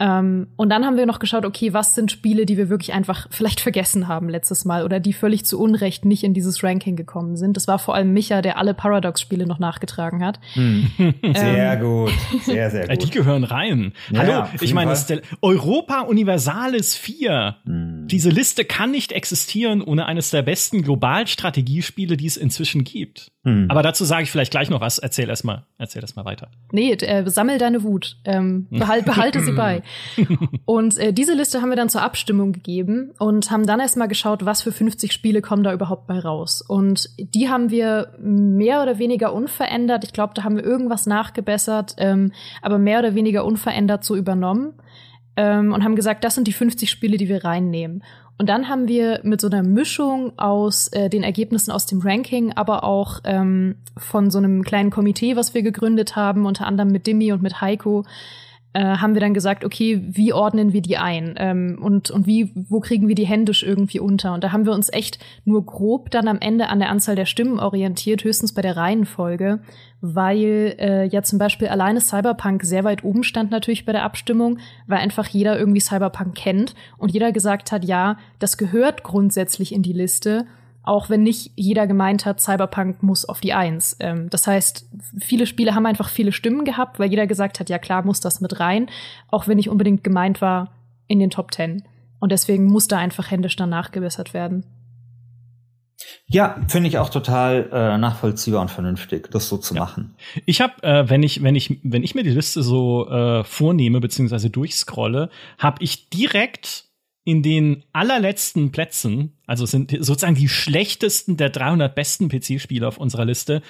Ähm, und dann haben wir noch geschaut, okay, was sind Spiele, die wir wirklich einfach vielleicht vergessen haben letztes Mal oder die völlig zu Unrecht nicht in dieses Ranking gekommen sind. Das war vor allem Micha, der alle Paradox-Spiele noch nachgetragen hat. Hm. Sehr ähm, gut, sehr, sehr gut. Die gehören rein. Ja, Hallo, ich meine, Europa Universalis 4. Hm. Diese Liste kann nicht existieren ohne eines der besten Globalstrategiespiele, die es inzwischen gibt. Hm. Aber dazu sage ich vielleicht gleich noch was. Erzähl erst mal, erzähl erst mal weiter. Nee, äh, sammel deine Wut. Ähm, behal behalte sie bei. Und äh, diese Liste haben wir dann zur Abstimmung gegeben und haben dann erstmal geschaut, was für 50 Spiele kommen da überhaupt bei raus. Und die haben wir mehr oder weniger unverändert. Ich glaube, da haben wir irgendwas nachgebessert, ähm, aber mehr oder weniger unverändert so übernommen ähm, und haben gesagt, das sind die 50 Spiele, die wir reinnehmen. Und dann haben wir mit so einer Mischung aus äh, den Ergebnissen aus dem Ranking, aber auch ähm, von so einem kleinen Komitee, was wir gegründet haben, unter anderem mit Dimi und mit Heiko, äh, haben wir dann gesagt, okay, wie ordnen wir die ein ähm, und und wie wo kriegen wir die händisch irgendwie unter? Und da haben wir uns echt nur grob dann am Ende an der Anzahl der Stimmen orientiert, höchstens bei der Reihenfolge, weil äh, ja zum Beispiel alleine Cyberpunk sehr weit oben stand natürlich bei der Abstimmung, weil einfach jeder irgendwie Cyberpunk kennt und jeder gesagt hat, ja, das gehört grundsätzlich in die Liste auch wenn nicht jeder gemeint hat, Cyberpunk muss auf die Eins. Ähm, das heißt, viele Spiele haben einfach viele Stimmen gehabt, weil jeder gesagt hat, ja klar, muss das mit rein, auch wenn nicht unbedingt gemeint war in den Top Ten. Und deswegen muss da einfach händisch dann nachgebessert werden. Ja, finde ich auch total äh, nachvollziehbar und vernünftig, das so zu ja. machen. Ich habe, äh, wenn ich, wenn ich, wenn ich mir die Liste so äh, vornehme beziehungsweise durchscrolle, habe ich direkt in den allerletzten Plätzen, also sind sozusagen die schlechtesten der 300 besten PC-Spiele auf unserer Liste,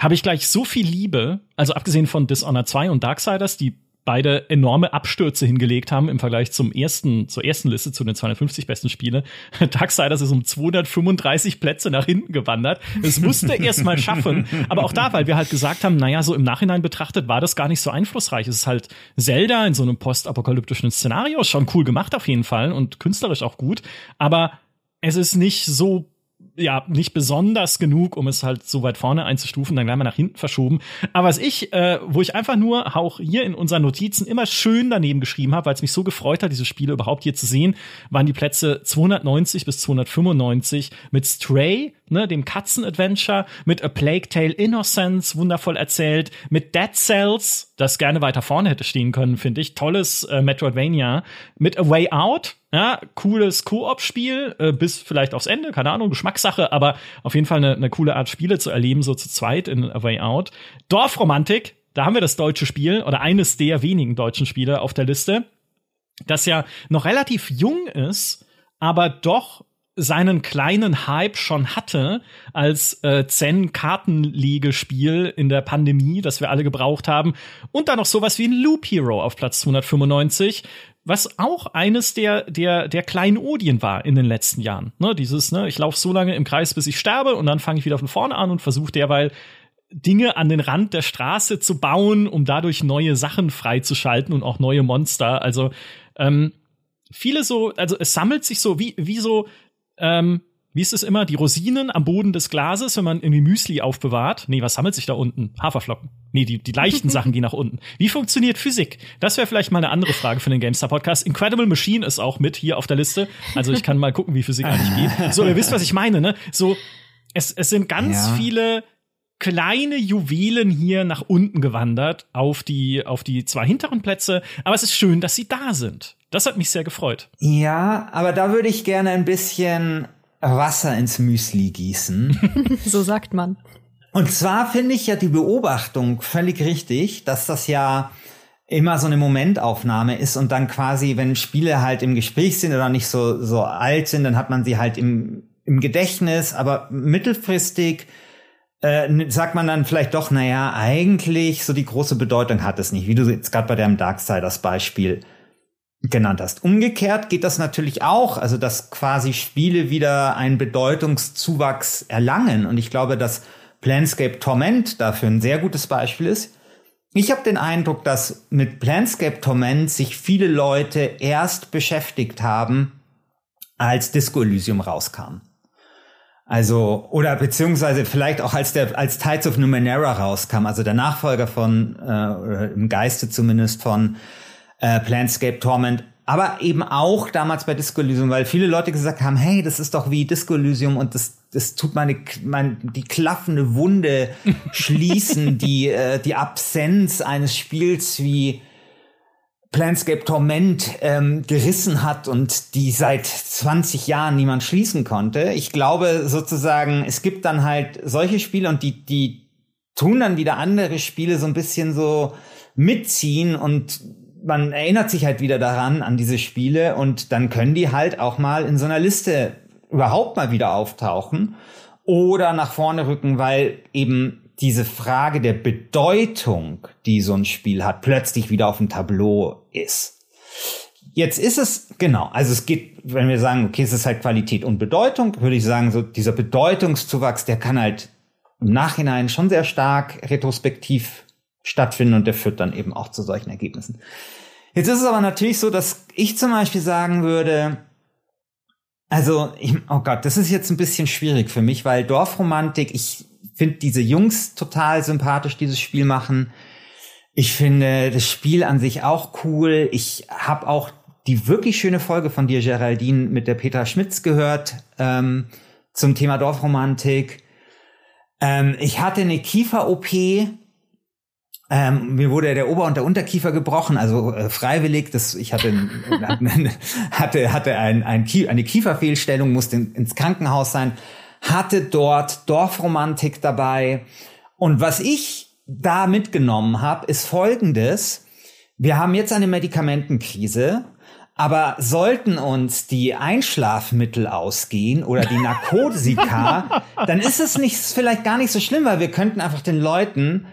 habe ich gleich so viel Liebe, also abgesehen von Dishonored 2 und Darksiders, die beide enorme Abstürze hingelegt haben im Vergleich zum ersten, zur ersten Liste, zu den 250 besten Spiele. Darksiders ist um 235 Plätze nach hinten gewandert. Es musste erst mal schaffen. Aber auch da, weil wir halt gesagt haben, naja, so im Nachhinein betrachtet war das gar nicht so einflussreich. Es ist halt Zelda in so einem postapokalyptischen Szenario, schon cool gemacht auf jeden Fall und künstlerisch auch gut. Aber es ist nicht so ja nicht besonders genug, um es halt so weit vorne einzustufen, dann gleich mal nach hinten verschoben. Aber was ich, äh, wo ich einfach nur auch hier in unseren Notizen immer schön daneben geschrieben habe, weil es mich so gefreut hat, diese Spiele überhaupt hier zu sehen, waren die Plätze 290 bis 295 mit Stray, ne, dem Katzen-Adventure, mit A Plague Tale Innocence, wundervoll erzählt, mit Dead Cells, das gerne weiter vorne hätte stehen können, finde ich, tolles äh, Metroidvania, mit A Way Out, ja, cooles Koop-Spiel, äh, bis vielleicht aufs Ende, keine Ahnung, Geschmackssache, aber auf jeden Fall eine, eine coole Art Spiele zu erleben, so zu zweit in A Way Out. Dorfromantik, da haben wir das deutsche Spiel oder eines der wenigen deutschen Spiele auf der Liste, das ja noch relativ jung ist, aber doch seinen kleinen Hype schon hatte als äh, Zen-Kartenlegespiel in der Pandemie, das wir alle gebraucht haben. Und dann noch sowas wie ein Loop Hero auf Platz 295, was auch eines der, der, der kleinen Odien war in den letzten Jahren. Ne, dieses, ne, ich laufe so lange im Kreis, bis ich sterbe und dann fange ich wieder von vorne an und versuche derweil Dinge an den Rand der Straße zu bauen, um dadurch neue Sachen freizuschalten und auch neue Monster. Also ähm, viele so, also es sammelt sich so wie, wie so, ähm, wie ist es immer, die Rosinen am Boden des Glases, wenn man irgendwie Müsli aufbewahrt. Nee, was sammelt sich da unten? Haferflocken. Nee, die, die leichten Sachen gehen nach unten. Wie funktioniert Physik? Das wäre vielleicht mal eine andere Frage für den GameStar Podcast. Incredible Machine ist auch mit hier auf der Liste. Also ich kann mal gucken, wie Physik eigentlich geht. So, ihr wisst, was ich meine, ne? So, es, es sind ganz ja. viele kleine Juwelen hier nach unten gewandert auf die, auf die zwei hinteren Plätze. Aber es ist schön, dass sie da sind. Das hat mich sehr gefreut. Ja, aber da würde ich gerne ein bisschen Wasser ins Müsli gießen. so sagt man. Und zwar finde ich ja die Beobachtung völlig richtig, dass das ja immer so eine Momentaufnahme ist und dann quasi, wenn Spiele halt im Gespräch sind oder nicht so, so alt sind, dann hat man sie halt im, im Gedächtnis, aber mittelfristig äh, sagt man dann vielleicht doch, naja, eigentlich so die große Bedeutung hat es nicht, wie du jetzt gerade bei deinem Darksiders Beispiel genannt hast. Umgekehrt geht das natürlich auch, also dass quasi Spiele wieder einen Bedeutungszuwachs erlangen. Und ich glaube, dass Planscape Torment dafür ein sehr gutes Beispiel ist. Ich habe den Eindruck, dass mit Planscape Torment sich viele Leute erst beschäftigt haben, als Disco Elysium rauskam. Also, oder beziehungsweise vielleicht auch als der, als Tides of Numenera rauskam, also der Nachfolger von, äh, oder im Geiste zumindest von äh, Planscape Torment, aber eben auch damals bei Disco Elysium, weil viele Leute gesagt haben, hey, das ist doch wie Disco Elysium und das, das tut meine, meine die klaffende Wunde schließen, die, äh, die Absenz eines Spiels wie Planscape Torment ähm, gerissen hat und die seit 20 Jahren niemand schließen konnte. Ich glaube sozusagen, es gibt dann halt solche Spiele und die, die tun dann wieder andere Spiele so ein bisschen so mitziehen und man erinnert sich halt wieder daran, an diese Spiele und dann können die halt auch mal in so einer Liste überhaupt mal wieder auftauchen oder nach vorne rücken, weil eben diese Frage der Bedeutung, die so ein Spiel hat, plötzlich wieder auf dem Tableau ist. Jetzt ist es, genau, also es geht, wenn wir sagen, okay, es ist halt Qualität und Bedeutung, würde ich sagen, so dieser Bedeutungszuwachs, der kann halt im Nachhinein schon sehr stark retrospektiv stattfinden und der führt dann eben auch zu solchen Ergebnissen. Jetzt ist es aber natürlich so, dass ich zum Beispiel sagen würde, also, ich, oh Gott, das ist jetzt ein bisschen schwierig für mich, weil Dorfromantik, ich finde diese Jungs total sympathisch, dieses Spiel machen. Ich finde das Spiel an sich auch cool. Ich habe auch die wirklich schöne Folge von dir, Geraldine, mit der Petra Schmitz gehört ähm, zum Thema Dorfromantik. Ähm, ich hatte eine Kiefer-OP ähm, mir wurde der Ober- und der Unterkiefer gebrochen, also äh, freiwillig. Das, ich hatte, hatte, hatte ein, ein eine Kieferfehlstellung, musste in, ins Krankenhaus sein, hatte dort Dorfromantik dabei. Und was ich da mitgenommen habe, ist Folgendes. Wir haben jetzt eine Medikamentenkrise. Aber sollten uns die Einschlafmittel ausgehen oder die Narkotika, dann ist es nicht, vielleicht gar nicht so schlimm, weil wir könnten einfach den Leuten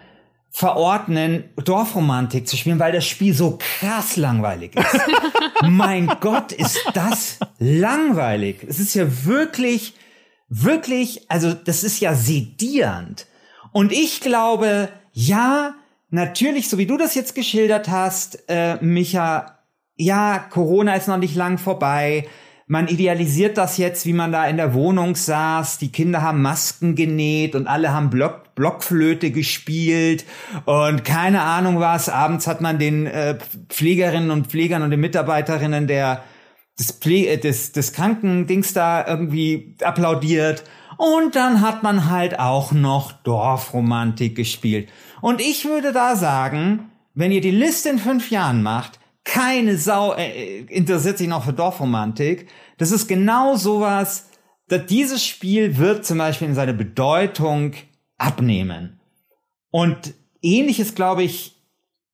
verordnen, Dorfromantik zu spielen, weil das Spiel so krass langweilig ist. mein Gott, ist das langweilig. Es ist ja wirklich, wirklich, also das ist ja sedierend. Und ich glaube, ja, natürlich, so wie du das jetzt geschildert hast, äh, Micha, ja, Corona ist noch nicht lang vorbei man idealisiert das jetzt, wie man da in der Wohnung saß. Die Kinder haben Masken genäht und alle haben Block, Blockflöte gespielt und keine Ahnung was. Abends hat man den äh, Pflegerinnen und Pflegern und den Mitarbeiterinnen der des, Pfle äh, des, des Krankendings da irgendwie applaudiert. Und dann hat man halt auch noch Dorfromantik gespielt. Und ich würde da sagen, wenn ihr die Liste in fünf Jahren macht, keine Sau äh, interessiert sich noch für Dorfromantik. Das ist genau sowas, dass dieses Spiel wird zum Beispiel in seiner Bedeutung abnehmen. Und ähnliches, glaube ich,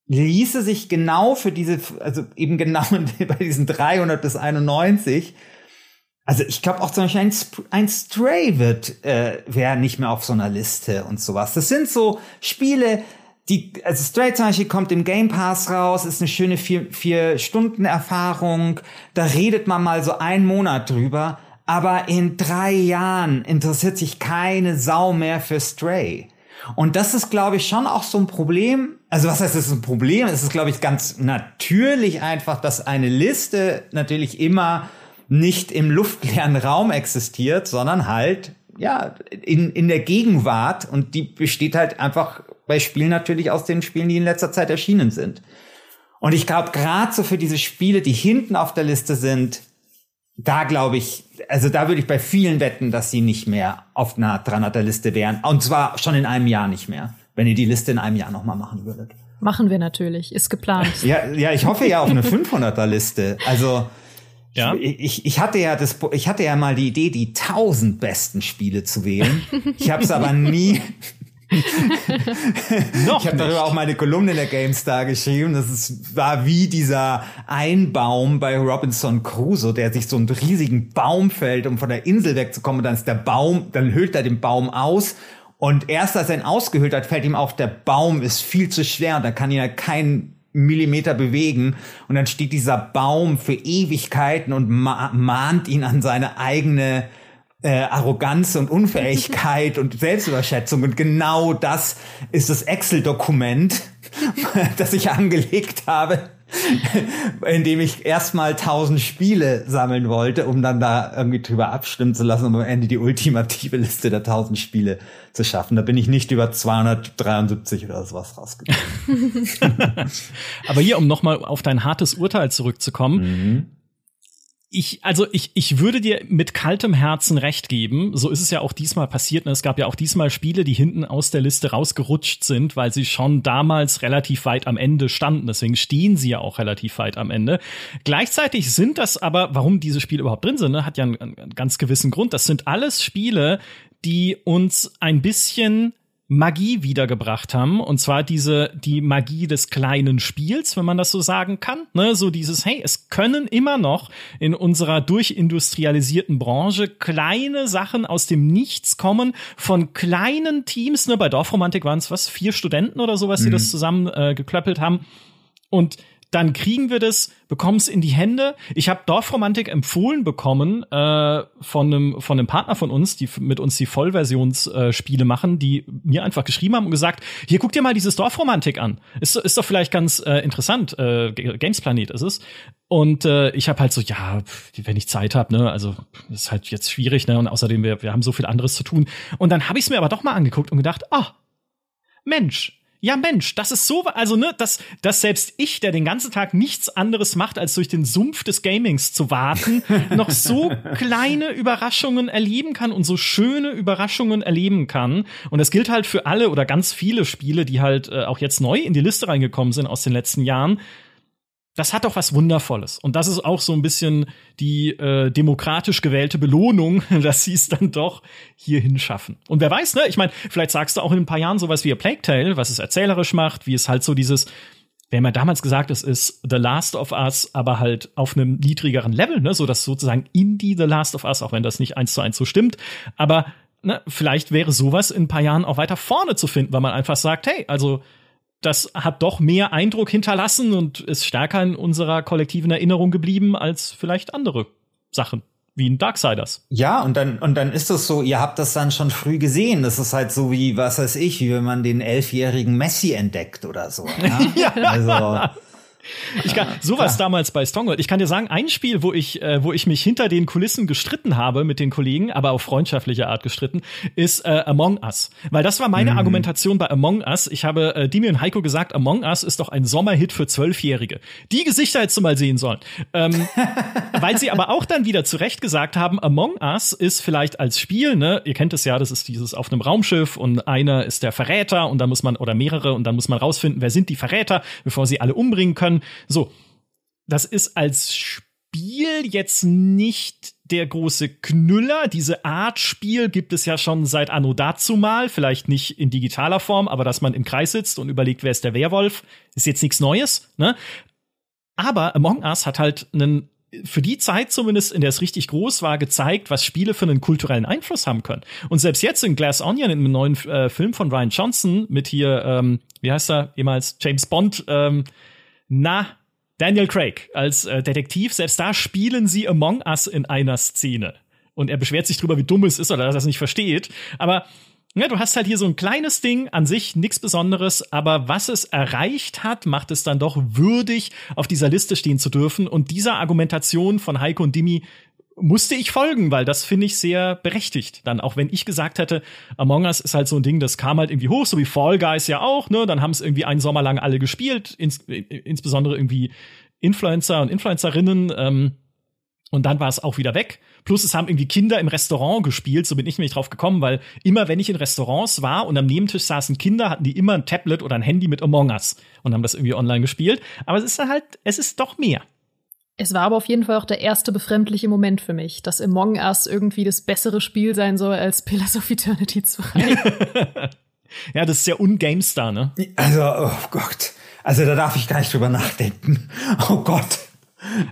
ließe sich genau für diese, also eben genau bei diesen 300 bis 91, also ich glaube auch zum Beispiel ein, ein Stray wird, äh, wäre nicht mehr auf so einer Liste und sowas. Das sind so Spiele, die, also Stray zum Beispiel kommt im Game Pass raus, ist eine schöne vier, vier Stunden Erfahrung. Da redet man mal so einen Monat drüber. Aber in drei Jahren interessiert sich keine Sau mehr für Stray. Und das ist, glaube ich, schon auch so ein Problem. Also was heißt, das ist ein Problem? Es ist, glaube ich, ganz natürlich einfach, dass eine Liste natürlich immer nicht im luftleeren Raum existiert, sondern halt ja, in, in der Gegenwart und die besteht halt einfach bei Spielen natürlich aus den Spielen, die in letzter Zeit erschienen sind. Und ich glaube, gerade so für diese Spiele, die hinten auf der Liste sind, da glaube ich, also da würde ich bei vielen wetten, dass sie nicht mehr auf einer 300er Liste wären. Und zwar schon in einem Jahr nicht mehr, wenn ihr die Liste in einem Jahr nochmal machen würdet. Machen wir natürlich, ist geplant. ja, ja, ich hoffe ja auf eine 500er Liste. Also, ja. Ich, ich, hatte ja das, ich hatte ja mal die Idee, die 1000 besten Spiele zu wählen. Ich habe es aber nie, Noch ich habe darüber auch meine Kolumne in der GameStar geschrieben. Das ist, war wie dieser Einbaum bei Robinson Crusoe, der sich so einen riesigen Baum fällt, um von der Insel wegzukommen. Und dann ist der Baum, dann hüllt er den Baum aus Und erst als er ihn ausgehöhlt hat, fällt ihm auf, der Baum ist viel zu schwer, da kann ihn ja kein Millimeter bewegen. Und dann steht dieser Baum für Ewigkeiten und ma mahnt ihn an seine eigene äh, Arroganz und Unfähigkeit und Selbstüberschätzung. Und genau das ist das Excel-Dokument, das ich angelegt habe, indem ich erstmal tausend Spiele sammeln wollte, um dann da irgendwie drüber abstimmen zu lassen, um am Ende die ultimative Liste der tausend Spiele zu schaffen. Da bin ich nicht über 273 oder sowas rausgekommen. Aber hier, um nochmal auf dein hartes Urteil zurückzukommen, mhm ich, also ich, ich würde dir mit kaltem Herzen recht geben. So ist es ja auch diesmal passiert. Ne? Es gab ja auch diesmal Spiele, die hinten aus der Liste rausgerutscht sind, weil sie schon damals relativ weit am Ende standen. Deswegen stehen sie ja auch relativ weit am Ende. Gleichzeitig sind das aber, warum diese Spiele überhaupt drin sind, ne? hat ja einen, einen ganz gewissen Grund. Das sind alles Spiele, die uns ein bisschen Magie wiedergebracht haben. Und zwar diese, die Magie des kleinen Spiels, wenn man das so sagen kann. Ne? So dieses, hey, es können immer noch in unserer durchindustrialisierten Branche kleine Sachen aus dem Nichts kommen von kleinen Teams. Ne? Bei Dorfromantik waren es was, vier Studenten oder sowas, die mhm. das zusammen äh, geklöppelt haben. Und dann kriegen wir das, bekommen es in die Hände. Ich habe Dorfromantik empfohlen bekommen äh, von einem von einem Partner von uns, die mit uns die Vollversionsspiele äh, machen, die mir einfach geschrieben haben und gesagt, hier guck dir mal dieses Dorfromantik an. Ist, ist doch vielleicht ganz äh, interessant. Äh, Games ist es. Und äh, ich habe halt so, ja, wenn ich Zeit habe, ne, also ist halt jetzt schwierig, ne, und außerdem wir wir haben so viel anderes zu tun. Und dann habe ich es mir aber doch mal angeguckt und gedacht, ah, oh, Mensch, ja, Mensch, das ist so, also ne, dass, dass selbst ich, der den ganzen Tag nichts anderes macht, als durch den Sumpf des Gamings zu warten, noch so kleine Überraschungen erleben kann und so schöne Überraschungen erleben kann. Und das gilt halt für alle oder ganz viele Spiele, die halt äh, auch jetzt neu in die Liste reingekommen sind aus den letzten Jahren das hat doch was Wundervolles. Und das ist auch so ein bisschen die äh, demokratisch gewählte Belohnung, dass sie es dann doch hierhin schaffen. Und wer weiß, ne? Ich meine, vielleicht sagst du auch in ein paar Jahren sowas wie A Plague Tale, was es erzählerisch macht, wie es halt so dieses, wir haben damals gesagt, es ist The Last of Us, aber halt auf einem niedrigeren Level, ne? So dass sozusagen Indie The Last of Us, auch wenn das nicht eins zu eins so stimmt, aber ne, vielleicht wäre sowas in ein paar Jahren auch weiter vorne zu finden, weil man einfach sagt, hey, also das hat doch mehr Eindruck hinterlassen und ist stärker in unserer kollektiven Erinnerung geblieben als vielleicht andere Sachen wie ein Darksiders. Ja, und dann, und dann ist es so, ihr habt das dann schon früh gesehen. Das ist halt so wie, was weiß ich, wie wenn man den elfjährigen Messi entdeckt oder so. Ne? ja. Also, ich kann, sowas Klar. damals bei Stronghold. Ich kann dir sagen, ein Spiel, wo ich, äh, wo ich mich hinter den Kulissen gestritten habe mit den Kollegen, aber auf freundschaftliche Art gestritten, ist äh, Among Us. Weil das war meine mhm. Argumentation bei Among Us. Ich habe äh, Dimi und Heiko gesagt, Among Us ist doch ein Sommerhit für Zwölfjährige. Die Gesichter hättest du mal sehen sollen. Ähm, weil sie aber auch dann wieder zurecht gesagt haben, Among Us ist vielleicht als Spiel, ne, ihr kennt es ja, das ist dieses auf einem Raumschiff und einer ist der Verräter und dann muss man, oder mehrere, und dann muss man rausfinden, wer sind die Verräter, bevor sie alle umbringen können. So, das ist als Spiel jetzt nicht der große Knüller. Diese Art Spiel gibt es ja schon seit Anno dazu mal, vielleicht nicht in digitaler Form, aber dass man im Kreis sitzt und überlegt, wer ist der Werwolf, ist jetzt nichts Neues, ne? Aber Among Us hat halt einen für die Zeit zumindest, in der es richtig groß war, gezeigt, was Spiele für einen kulturellen Einfluss haben können. Und selbst jetzt in Glass Onion, in einem neuen äh, Film von Ryan Johnson mit hier, ähm, wie heißt er, jemals James Bond, ähm, na, Daniel Craig als äh, Detektiv, selbst da spielen sie Among Us in einer Szene. Und er beschwert sich drüber, wie dumm es ist oder dass er es nicht versteht. Aber ja, du hast halt hier so ein kleines Ding, an sich nichts Besonderes, aber was es erreicht hat, macht es dann doch würdig, auf dieser Liste stehen zu dürfen. Und dieser Argumentation von Heiko und Dimi musste ich folgen, weil das finde ich sehr berechtigt. Dann auch wenn ich gesagt hätte, Among Us ist halt so ein Ding, das kam halt irgendwie hoch, so wie Fall Guys ja auch, ne? Dann haben es irgendwie einen Sommer lang alle gespielt, ins, insbesondere irgendwie Influencer und Influencerinnen. Ähm, und dann war es auch wieder weg. Plus es haben irgendwie Kinder im Restaurant gespielt, so bin ich nämlich drauf gekommen, weil immer wenn ich in Restaurants war und am Nebentisch saßen Kinder, hatten die immer ein Tablet oder ein Handy mit Among Us und haben das irgendwie online gespielt. Aber es ist halt, es ist doch mehr. Es war aber auf jeden Fall auch der erste befremdliche Moment für mich, dass Among Us irgendwie das bessere Spiel sein soll als Pillars of Eternity 2. ja, das ist ja unGamestar, ne? Also, oh Gott. Also da darf ich gar nicht drüber nachdenken. Oh Gott.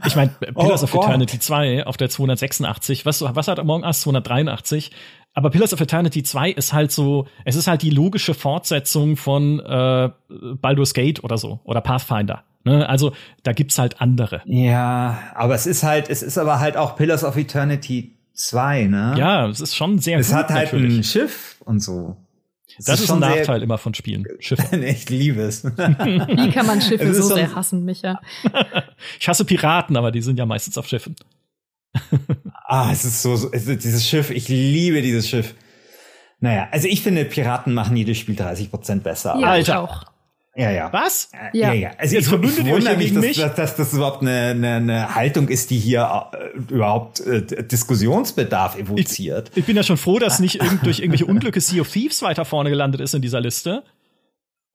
Ich meine, Pillars oh of Gott. Eternity 2 auf der 286, was, was hat Among Us 283? Aber Pillars of Eternity 2 ist halt so, es ist halt die logische Fortsetzung von äh, Baldur's Gate oder so oder Pathfinder. Ne? Also da gibt's halt andere. Ja, aber es ist halt, es ist aber halt auch Pillars of Eternity 2, ne? Ja, es ist schon sehr Es gut, hat halt natürlich. ein Schiff und so. Es Das ist, ein schon sehr- Nachteil immer von Spielen. Schiffe. ich liebe es. Wie kann man Schiffe ist so so- sehr hassen, Micha? Ich hasse Piraten, aber die sind ja meistens auf Schiffen. ah, es ist so, so es ist dieses Schiff, ich liebe dieses Schiff. Naja, also ich finde, Piraten machen jedes Spiel 30 Prozent besser. Ja, ich Alter. auch. Ja, ja. Was? Ja, Ja. ja. Also Jetzt ich, verbündet ich ihr euch wundere mich, gegen dass, mich? dass, dass das überhaupt eine, eine, eine Haltung ist, die hier äh, überhaupt äh, Diskussionsbedarf evoziert. Ich bin ja schon froh, dass nicht irgend, durch irgendwelche Unglücke Sea of Thieves weiter vorne gelandet ist in dieser Liste.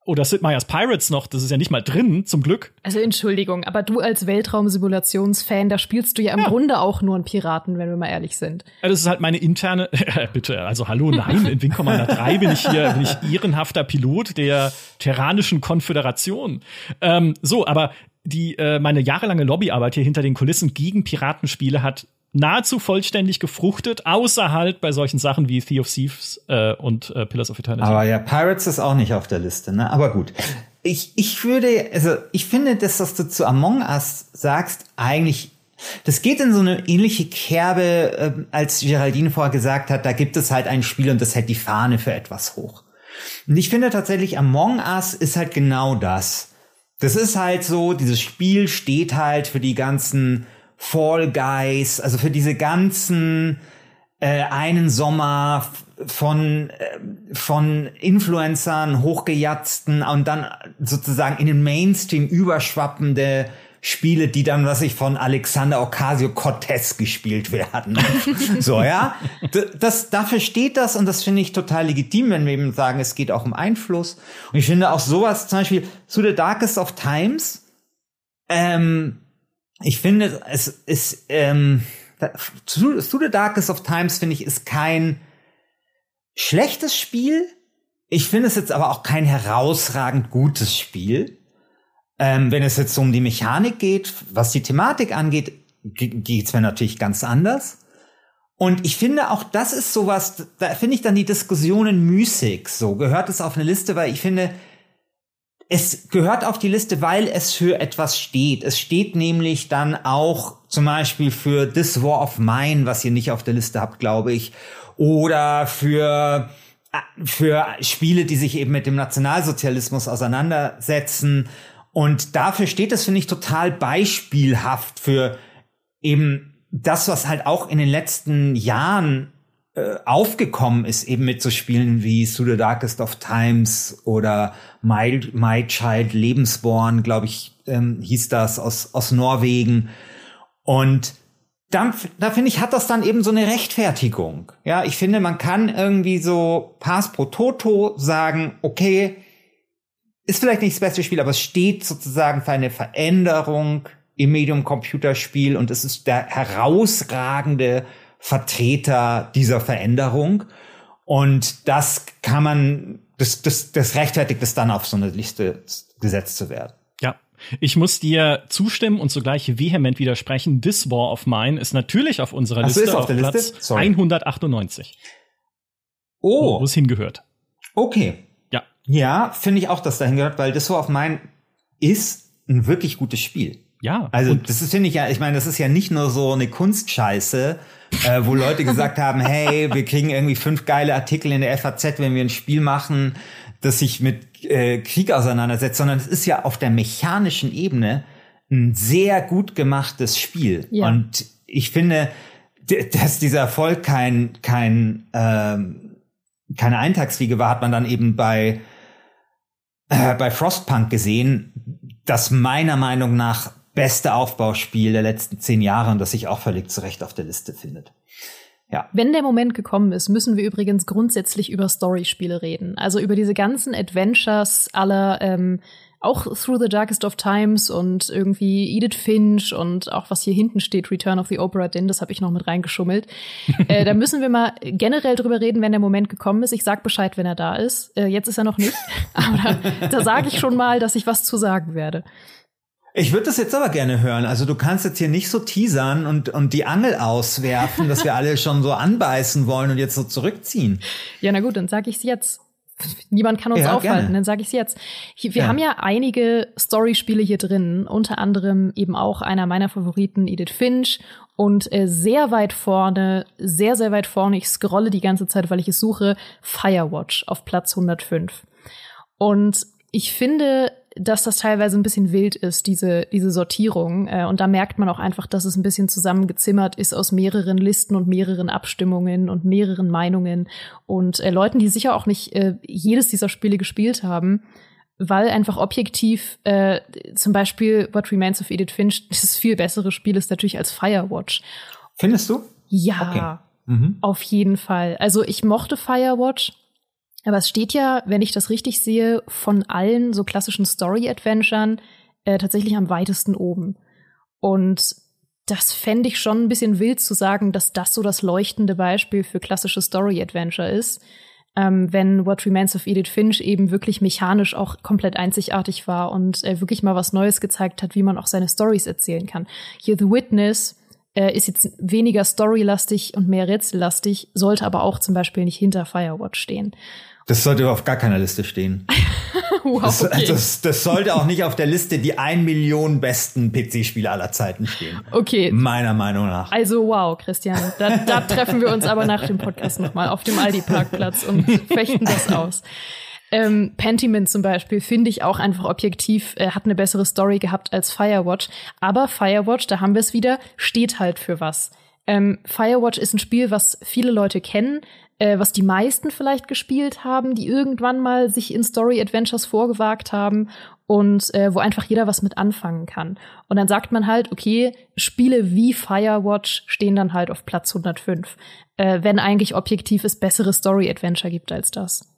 Oder Sid Meier's Pirates noch, das ist ja nicht mal drin, zum Glück. Also Entschuldigung, aber du als Weltraumsimulationsfan, da spielst du ja im Grunde auch nur einen Piraten, wenn wir mal ehrlich sind. Ja, Das ist halt meine interne, bitte, also hallo, nein, in Wing Commander 3 bin ich hier, bin ich ehrenhafter Pilot der Terranischen Konföderation. Ähm, so, aber die, äh, meine jahrelange Lobbyarbeit hier hinter den Kulissen gegen Piratenspiele hat nahezu vollständig gefruchtet, außer halt bei solchen Sachen wie Sea of Thieves äh, und äh, Pillars of Eternity. Aber ja, Pirates ist auch nicht auf der Liste, ne? Aber gut. Ich, ich würde, also ich finde, dass das du zu Among Us sagst, eigentlich, das geht in so eine ähnliche Kerbe, ähm, als Geraldine vorher gesagt hat, da gibt es halt ein Spiel und das hält die Fahne für etwas hoch. Und ich finde tatsächlich, Among Us ist halt genau das. Das ist halt so, dieses Spiel steht halt für die ganzen Fall Guys, also für diese ganzen äh, einen Sommer von äh, von Influencern hochgejatzten und dann sozusagen in den Mainstream überschwappende Spiele, die dann, was ich von Alexander Ocasio-Cortez gespielt werden. so, ja. Das, dafür steht das und das finde ich total legitim, wenn wir eben sagen, es geht auch um Einfluss. Und ich finde auch sowas, zum Beispiel zu The Darkest of Times, ähm, ich finde, es ist, ähm, To, to the Darkest of Times, finde ich, ist kein schlechtes Spiel. Ich finde es jetzt aber auch kein herausragend gutes Spiel. Ähm, wenn es jetzt so um die Mechanik geht, was die Thematik angeht, geht es mir natürlich ganz anders. Und ich finde auch, das ist sowas, da finde ich dann die Diskussionen müßig. So gehört es auf eine Liste, weil ich finde, es gehört auf die Liste, weil es für etwas steht. Es steht nämlich dann auch zum Beispiel für This War of Mine, was ihr nicht auf der Liste habt, glaube ich, oder für für Spiele, die sich eben mit dem Nationalsozialismus auseinandersetzen. Und dafür steht es, finde ich, total beispielhaft für eben das, was halt auch in den letzten Jahren äh, aufgekommen ist, eben mit so Spielen wie To the Darkest of Times oder My, My Child Lebensborn, glaube ich, ähm, hieß das aus, aus Norwegen. Und dann, da finde ich, hat das dann eben so eine Rechtfertigung. Ja, ich finde, man kann irgendwie so Pass pro Toto sagen, okay, ist vielleicht nicht das beste Spiel, aber es steht sozusagen für eine Veränderung im Medium-Computerspiel und es ist der herausragende Vertreter dieser Veränderung. Und das kann man, das, das, das rechtfertigt es dann auf so eine Liste gesetzt zu werden. Ja. Ich muss dir zustimmen und zugleich vehement widersprechen. This War of Mine ist natürlich auf unserer Ach so, Liste ist auf auf der Platz Liste? Sorry. 198, Oh, wo es hingehört. okay. Ja. Ja, finde ich auch, dass dahin gehört, weil This War of Mine ist ein wirklich gutes Spiel. Ja. Also das ist, finde ich ja, ich meine, das ist ja nicht nur so eine Kunstscheiße, äh, wo Leute gesagt haben, hey, wir kriegen irgendwie fünf geile Artikel in der FAZ, wenn wir ein Spiel machen, das sich mit äh, Krieg auseinandersetzt, sondern es ist ja auf der mechanischen Ebene ein sehr gut gemachtes Spiel. Ja. Und ich finde, dass dieser Erfolg kein, kein, ähm, keine Eintagsfliege war, hat man dann eben bei äh, bei Frostpunk gesehen, das meiner Meinung nach beste Aufbauspiel der letzten zehn Jahre und das sich auch völlig zu Recht auf der Liste findet. Ja. Wenn der Moment gekommen ist, müssen wir übrigens grundsätzlich über Storyspiele reden. Also über diese ganzen Adventures aller, ähm, auch Through the Darkest of Times und irgendwie Edith Finch und auch was hier hinten steht, Return of the Opera Din, das habe ich noch mit reingeschummelt. äh, da müssen wir mal generell drüber reden, wenn der Moment gekommen ist. Ich sag Bescheid, wenn er da ist. Äh, jetzt ist er noch nicht, aber da, da sage ich schon mal, dass ich was zu sagen werde. Ich würde das jetzt aber gerne hören. Also du kannst jetzt hier nicht so teasern und, und die Angel auswerfen, dass wir alle schon so anbeißen wollen und jetzt so zurückziehen. Ja, na gut, dann sag ich's jetzt. Niemand kann uns ja, aufhalten, gerne. dann sage ich jetzt. Wir ja. haben ja einige Story-Spiele hier drin, unter anderem eben auch einer meiner Favoriten, Edith Finch. Und äh, sehr weit vorne, sehr, sehr weit vorne, ich scrolle die ganze Zeit, weil ich es suche, Firewatch auf Platz 105. Und ich finde, dass das teilweise ein bisschen wild ist, diese, diese Sortierung. Äh, und da merkt man auch einfach, dass es ein bisschen zusammengezimmert ist aus mehreren Listen und mehreren Abstimmungen und mehreren Meinungen und äh, Leuten, die sicher auch nicht äh, jedes dieser Spiele gespielt haben, weil einfach objektiv äh, zum Beispiel What Remains of Edith Finch das viel bessere Spiel ist natürlich als Firewatch. Findest du? Ja, okay. mhm. auf jeden Fall. Also ich mochte Firewatch aber es steht ja, wenn ich das richtig sehe, von allen so klassischen Story-Adventuren äh, tatsächlich am weitesten oben. Und das fände ich schon ein bisschen wild zu sagen, dass das so das leuchtende Beispiel für klassische Story-Adventure ist. Ähm, wenn What Remains of Edith Finch eben wirklich mechanisch auch komplett einzigartig war und äh, wirklich mal was Neues gezeigt hat, wie man auch seine Stories erzählen kann. Hier The Witness äh, ist jetzt weniger storylastig und mehr rätsellastig, sollte aber auch zum Beispiel nicht hinter Firewatch stehen. Das sollte auf gar keiner Liste stehen. wow, das, okay. das, das, sollte auch nicht auf der Liste die ein Million besten PC-Spiele aller Zeiten stehen. Okay. Meiner Meinung nach. Also wow, Christian. Da, da treffen wir uns aber nach dem Podcast nochmal auf dem Aldi-Parkplatz und fechten das aus. Ähm, Pentiment zum Beispiel finde ich auch einfach objektiv, äh, hat eine bessere Story gehabt als Firewatch. Aber Firewatch, da haben wir es wieder, steht halt für was. Ähm, Firewatch ist ein Spiel, was viele Leute kennen, äh, was die meisten vielleicht gespielt haben, die irgendwann mal sich in Story Adventures vorgewagt haben und äh, wo einfach jeder was mit anfangen kann. Und dann sagt man halt, okay, Spiele wie Firewatch stehen dann halt auf Platz 105, äh, wenn eigentlich objektiv es bessere Story Adventure gibt als das.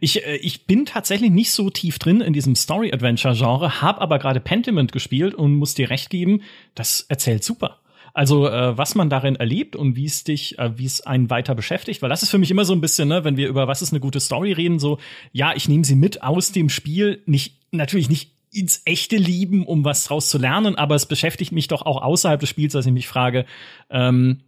Ich, äh, ich bin tatsächlich nicht so tief drin in diesem Story-Adventure-Genre, hab aber gerade Pentiment gespielt und muss dir recht geben, das erzählt super. Also äh, was man darin erlebt und wie es dich, äh, wie es einen weiter beschäftigt, weil das ist für mich immer so ein bisschen, ne, wenn wir über was ist eine gute Story reden, so ja, ich nehme sie mit aus dem Spiel, nicht natürlich nicht ins echte Lieben, um was draus zu lernen, aber es beschäftigt mich doch auch außerhalb des Spiels, dass ich mich frage, ähm,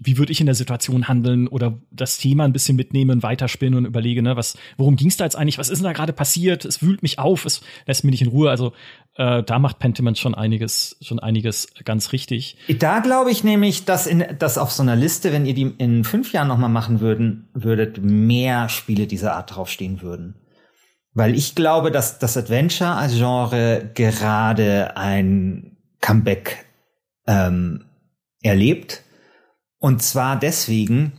wie würde ich in der Situation handeln oder das Thema ein bisschen mitnehmen, weiterspinnen und überlege, ne, was, worum ging es da jetzt eigentlich, was ist denn da gerade passiert? Es wühlt mich auf, es lässt mich nicht in Ruhe. Also äh, da macht Pentiment schon einiges, schon einiges ganz richtig. Da glaube ich nämlich, dass in, dass auf so einer Liste, wenn ihr die in fünf Jahren noch mal machen würden, würdet mehr Spiele dieser Art draufstehen würden. Weil ich glaube, dass das Adventure als Genre gerade ein Comeback ähm, erlebt und zwar deswegen,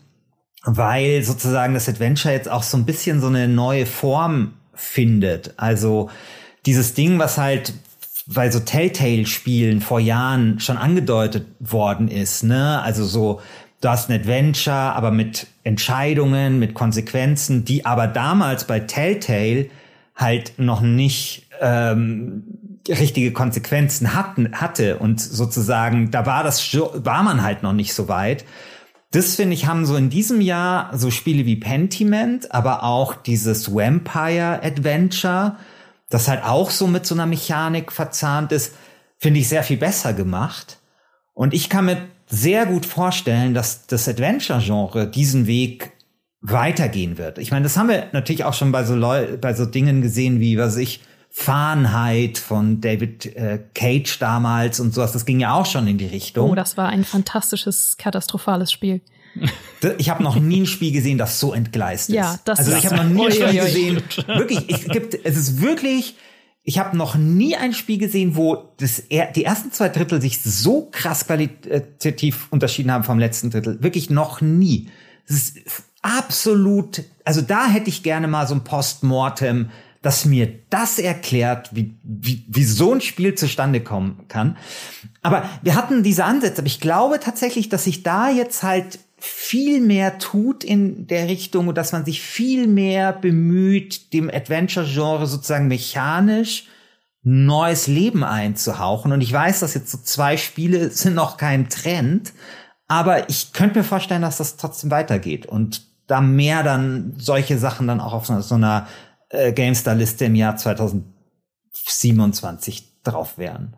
weil sozusagen das Adventure jetzt auch so ein bisschen so eine neue Form findet. Also dieses Ding, was halt bei so Telltale-Spielen vor Jahren schon angedeutet worden ist, ne? Also so, du hast ein Adventure, aber mit Entscheidungen, mit Konsequenzen, die aber damals bei Telltale halt noch nicht ähm, richtige Konsequenzen hatten, hatte und sozusagen, da war das, war man halt noch nicht so weit. Das finde ich, haben so in diesem Jahr so Spiele wie Pentiment, aber auch dieses Vampire Adventure, das halt auch so mit so einer Mechanik verzahnt ist, finde ich sehr viel besser gemacht. Und ich kann mir sehr gut vorstellen, dass das Adventure-Genre diesen Weg weitergehen wird. Ich meine, das haben wir natürlich auch schon bei so Leu bei so Dingen gesehen wie, was ich, Fahrenheit von David äh, Cage damals und sowas. Das ging ja auch schon in die Richtung. Oh, das war ein fantastisches, katastrophales Spiel. Ich habe noch nie ein Spiel gesehen, das so entgleist ist. Ja, das also ich habe noch nie ein Spiel gesehen. Wirklich, es gibt, es ist wirklich. Ich habe noch nie ein Spiel gesehen, wo das, die ersten zwei Drittel sich so krass qualitativ unterschieden haben vom letzten Drittel. Wirklich noch nie. Das ist absolut. Also da hätte ich gerne mal so ein Postmortem dass mir das erklärt, wie, wie, wie so ein Spiel zustande kommen kann. Aber wir hatten diese Ansätze, aber ich glaube tatsächlich, dass sich da jetzt halt viel mehr tut in der Richtung und dass man sich viel mehr bemüht, dem Adventure-Genre sozusagen mechanisch neues Leben einzuhauchen. Und ich weiß, dass jetzt so zwei Spiele sind noch kein Trend, aber ich könnte mir vorstellen, dass das trotzdem weitergeht und da mehr dann solche Sachen dann auch auf so einer äh, GameStar-Liste im Jahr 2027 drauf wären.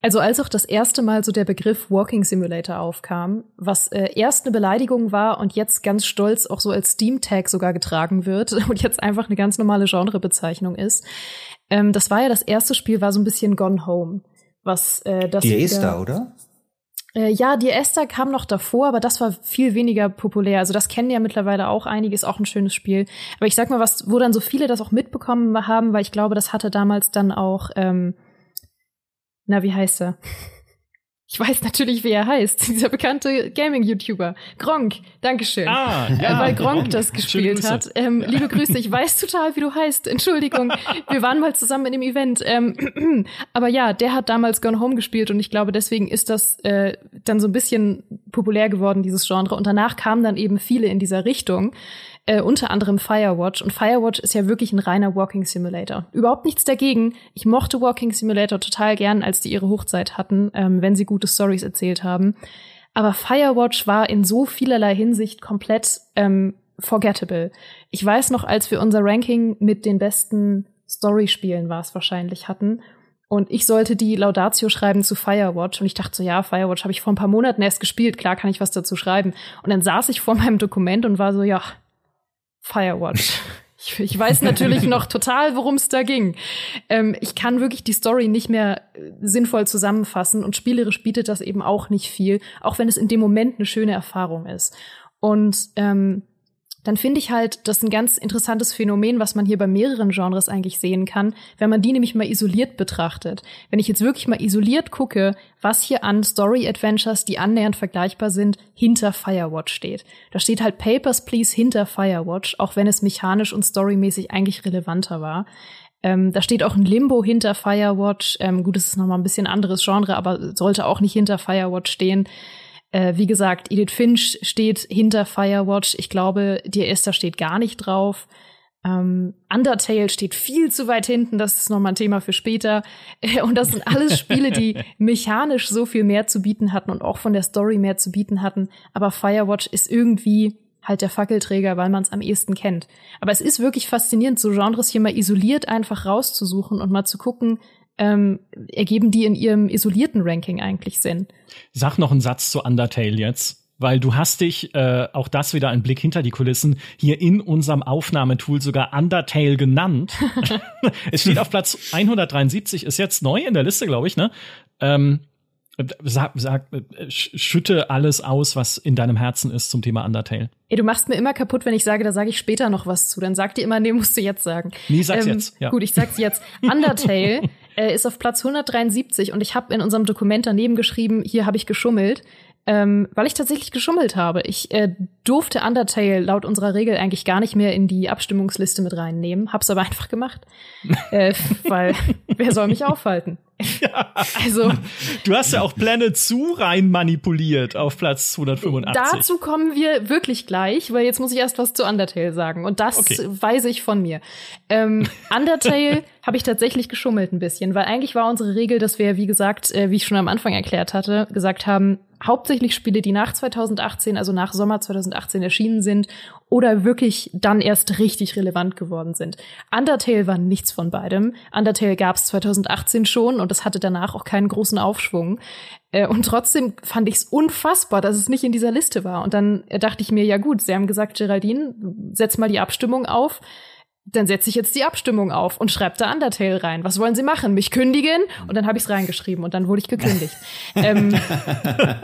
Also als auch das erste Mal so der Begriff Walking Simulator aufkam, was äh, erst eine Beleidigung war und jetzt ganz stolz auch so als Steam Tag sogar getragen wird und jetzt einfach eine ganz normale Genrebezeichnung ist. Ähm, das war ja das erste Spiel, war so ein bisschen Gone Home, was äh, das Die Esther, oder? Äh, ja, die Esther kam noch davor, aber das war viel weniger populär. Also das kennen ja mittlerweile auch einige, ist auch ein schönes Spiel. Aber ich sag mal, was, wo dann so viele das auch mitbekommen haben, weil ich glaube, das hatte damals dann auch ähm, na, wie heißt er? Ich weiß natürlich, wie er heißt. Dieser bekannte Gaming-YouTuber. Gronk. Dankeschön. Ah, ja, Weil Gronk das gespielt hat. Ähm, liebe Grüße, ich weiß total, wie du heißt. Entschuldigung. Wir waren mal zusammen in dem Event. Ähm, aber ja, der hat damals Gone Home gespielt und ich glaube, deswegen ist das äh, dann so ein bisschen populär geworden, dieses Genre. Und danach kamen dann eben viele in dieser Richtung äh, unter anderem Firewatch. Und Firewatch ist ja wirklich ein reiner Walking Simulator. Überhaupt nichts dagegen. Ich mochte Walking Simulator total gern, als die ihre Hochzeit hatten, ähm, wenn sie gute Stories erzählt haben. Aber Firewatch war in so vielerlei Hinsicht komplett ähm, forgettable. Ich weiß noch, als wir unser Ranking mit den besten Story-Spielen war es wahrscheinlich hatten. Und ich sollte die Laudatio schreiben zu Firewatch. Und ich dachte so, ja, Firewatch habe ich vor ein paar Monaten erst gespielt. Klar kann ich was dazu schreiben. Und dann saß ich vor meinem Dokument und war so, ja, Firewatch. Ich, ich weiß natürlich noch total, worum es da ging. Ähm, ich kann wirklich die Story nicht mehr äh, sinnvoll zusammenfassen und spielerisch bietet das eben auch nicht viel, auch wenn es in dem Moment eine schöne Erfahrung ist. Und ähm, dann finde ich halt, das ist ein ganz interessantes Phänomen, was man hier bei mehreren Genres eigentlich sehen kann, wenn man die nämlich mal isoliert betrachtet. Wenn ich jetzt wirklich mal isoliert gucke, was hier an Story-Adventures, die annähernd vergleichbar sind, hinter Firewatch steht. Da steht halt Papers, Please hinter Firewatch, auch wenn es mechanisch und storymäßig eigentlich relevanter war. Ähm, da steht auch ein Limbo hinter Firewatch. Ähm, gut, es ist nochmal ein bisschen anderes Genre, aber sollte auch nicht hinter Firewatch stehen. Äh, wie gesagt, Edith Finch steht hinter Firewatch. Ich glaube, Dear Esther steht gar nicht drauf. Ähm, Undertale steht viel zu weit hinten, das ist nochmal ein Thema für später. Äh, und das sind alles Spiele, die mechanisch so viel mehr zu bieten hatten und auch von der Story mehr zu bieten hatten. Aber Firewatch ist irgendwie halt der Fackelträger, weil man es am ehesten kennt. Aber es ist wirklich faszinierend, so Genres hier mal isoliert einfach rauszusuchen und mal zu gucken, ähm, ergeben die in ihrem isolierten Ranking eigentlich Sinn. Sag noch einen Satz zu Undertale jetzt. Weil du hast dich, äh, auch das wieder ein Blick hinter die Kulissen, hier in unserem Aufnahmetool sogar Undertale genannt. es steht auf Platz 173, ist jetzt neu in der Liste, glaube ich, ne? Ähm, Sag, sag, schütte alles aus, was in deinem Herzen ist zum Thema Undertale. Ey, du machst mir immer kaputt, wenn ich sage, da sage ich später noch was zu. Dann sag dir immer, nee, musst du jetzt sagen. Nee, sag's ähm, jetzt. Ja. Gut, ich sag's jetzt. Undertale äh, ist auf Platz 173 und ich habe in unserem Dokument daneben geschrieben, hier habe ich geschummelt ähm, weil ich tatsächlich geschummelt habe. Ich äh, durfte Undertale laut unserer Regel eigentlich gar nicht mehr in die Abstimmungsliste mit reinnehmen, hab's aber einfach gemacht, äh, weil wer soll mich aufhalten? Ja. Also du hast ja auch Pläne zu rein manipuliert auf Platz 185. Dazu kommen wir wirklich gleich, weil jetzt muss ich erst was zu Undertale sagen und das okay. weiß ich von mir. Ähm, Undertale habe ich tatsächlich geschummelt ein bisschen, weil eigentlich war unsere Regel, dass wir, wie gesagt, äh, wie ich schon am Anfang erklärt hatte, gesagt haben, hauptsächlich Spiele, die nach 2018, also nach Sommer 2018 erschienen sind oder wirklich dann erst richtig relevant geworden sind. Undertale war nichts von beidem. Undertale gab es 2018 schon und es hatte danach auch keinen großen Aufschwung. Äh, und trotzdem fand ich es unfassbar, dass es nicht in dieser Liste war. Und dann dachte ich mir, ja gut, sie haben gesagt, Geraldine, setz mal die Abstimmung auf dann setze ich jetzt die Abstimmung auf und schreibe da Undertale rein. Was wollen Sie machen? Mich kündigen? Und dann habe ich es reingeschrieben und dann wurde ich gekündigt. ähm,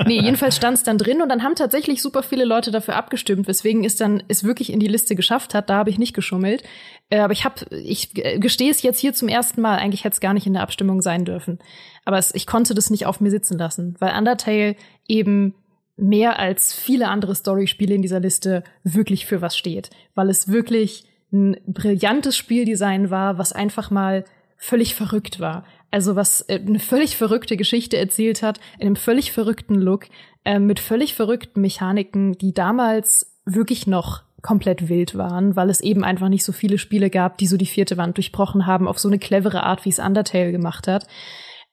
nee, jedenfalls stand es dann drin und dann haben tatsächlich super viele Leute dafür abgestimmt, weswegen es dann es wirklich in die Liste geschafft hat. Da habe ich nicht geschummelt. Äh, aber ich habe, ich gestehe es jetzt hier zum ersten Mal. Eigentlich hätte es gar nicht in der Abstimmung sein dürfen. Aber es, ich konnte das nicht auf mir sitzen lassen, weil Undertale eben mehr als viele andere Story-Spiele in dieser Liste wirklich für was steht, weil es wirklich ein brillantes Spieldesign war, was einfach mal völlig verrückt war. Also was äh, eine völlig verrückte Geschichte erzählt hat, in einem völlig verrückten Look, äh, mit völlig verrückten Mechaniken, die damals wirklich noch komplett wild waren, weil es eben einfach nicht so viele Spiele gab, die so die vierte Wand durchbrochen haben auf so eine clevere Art, wie es Undertale gemacht hat.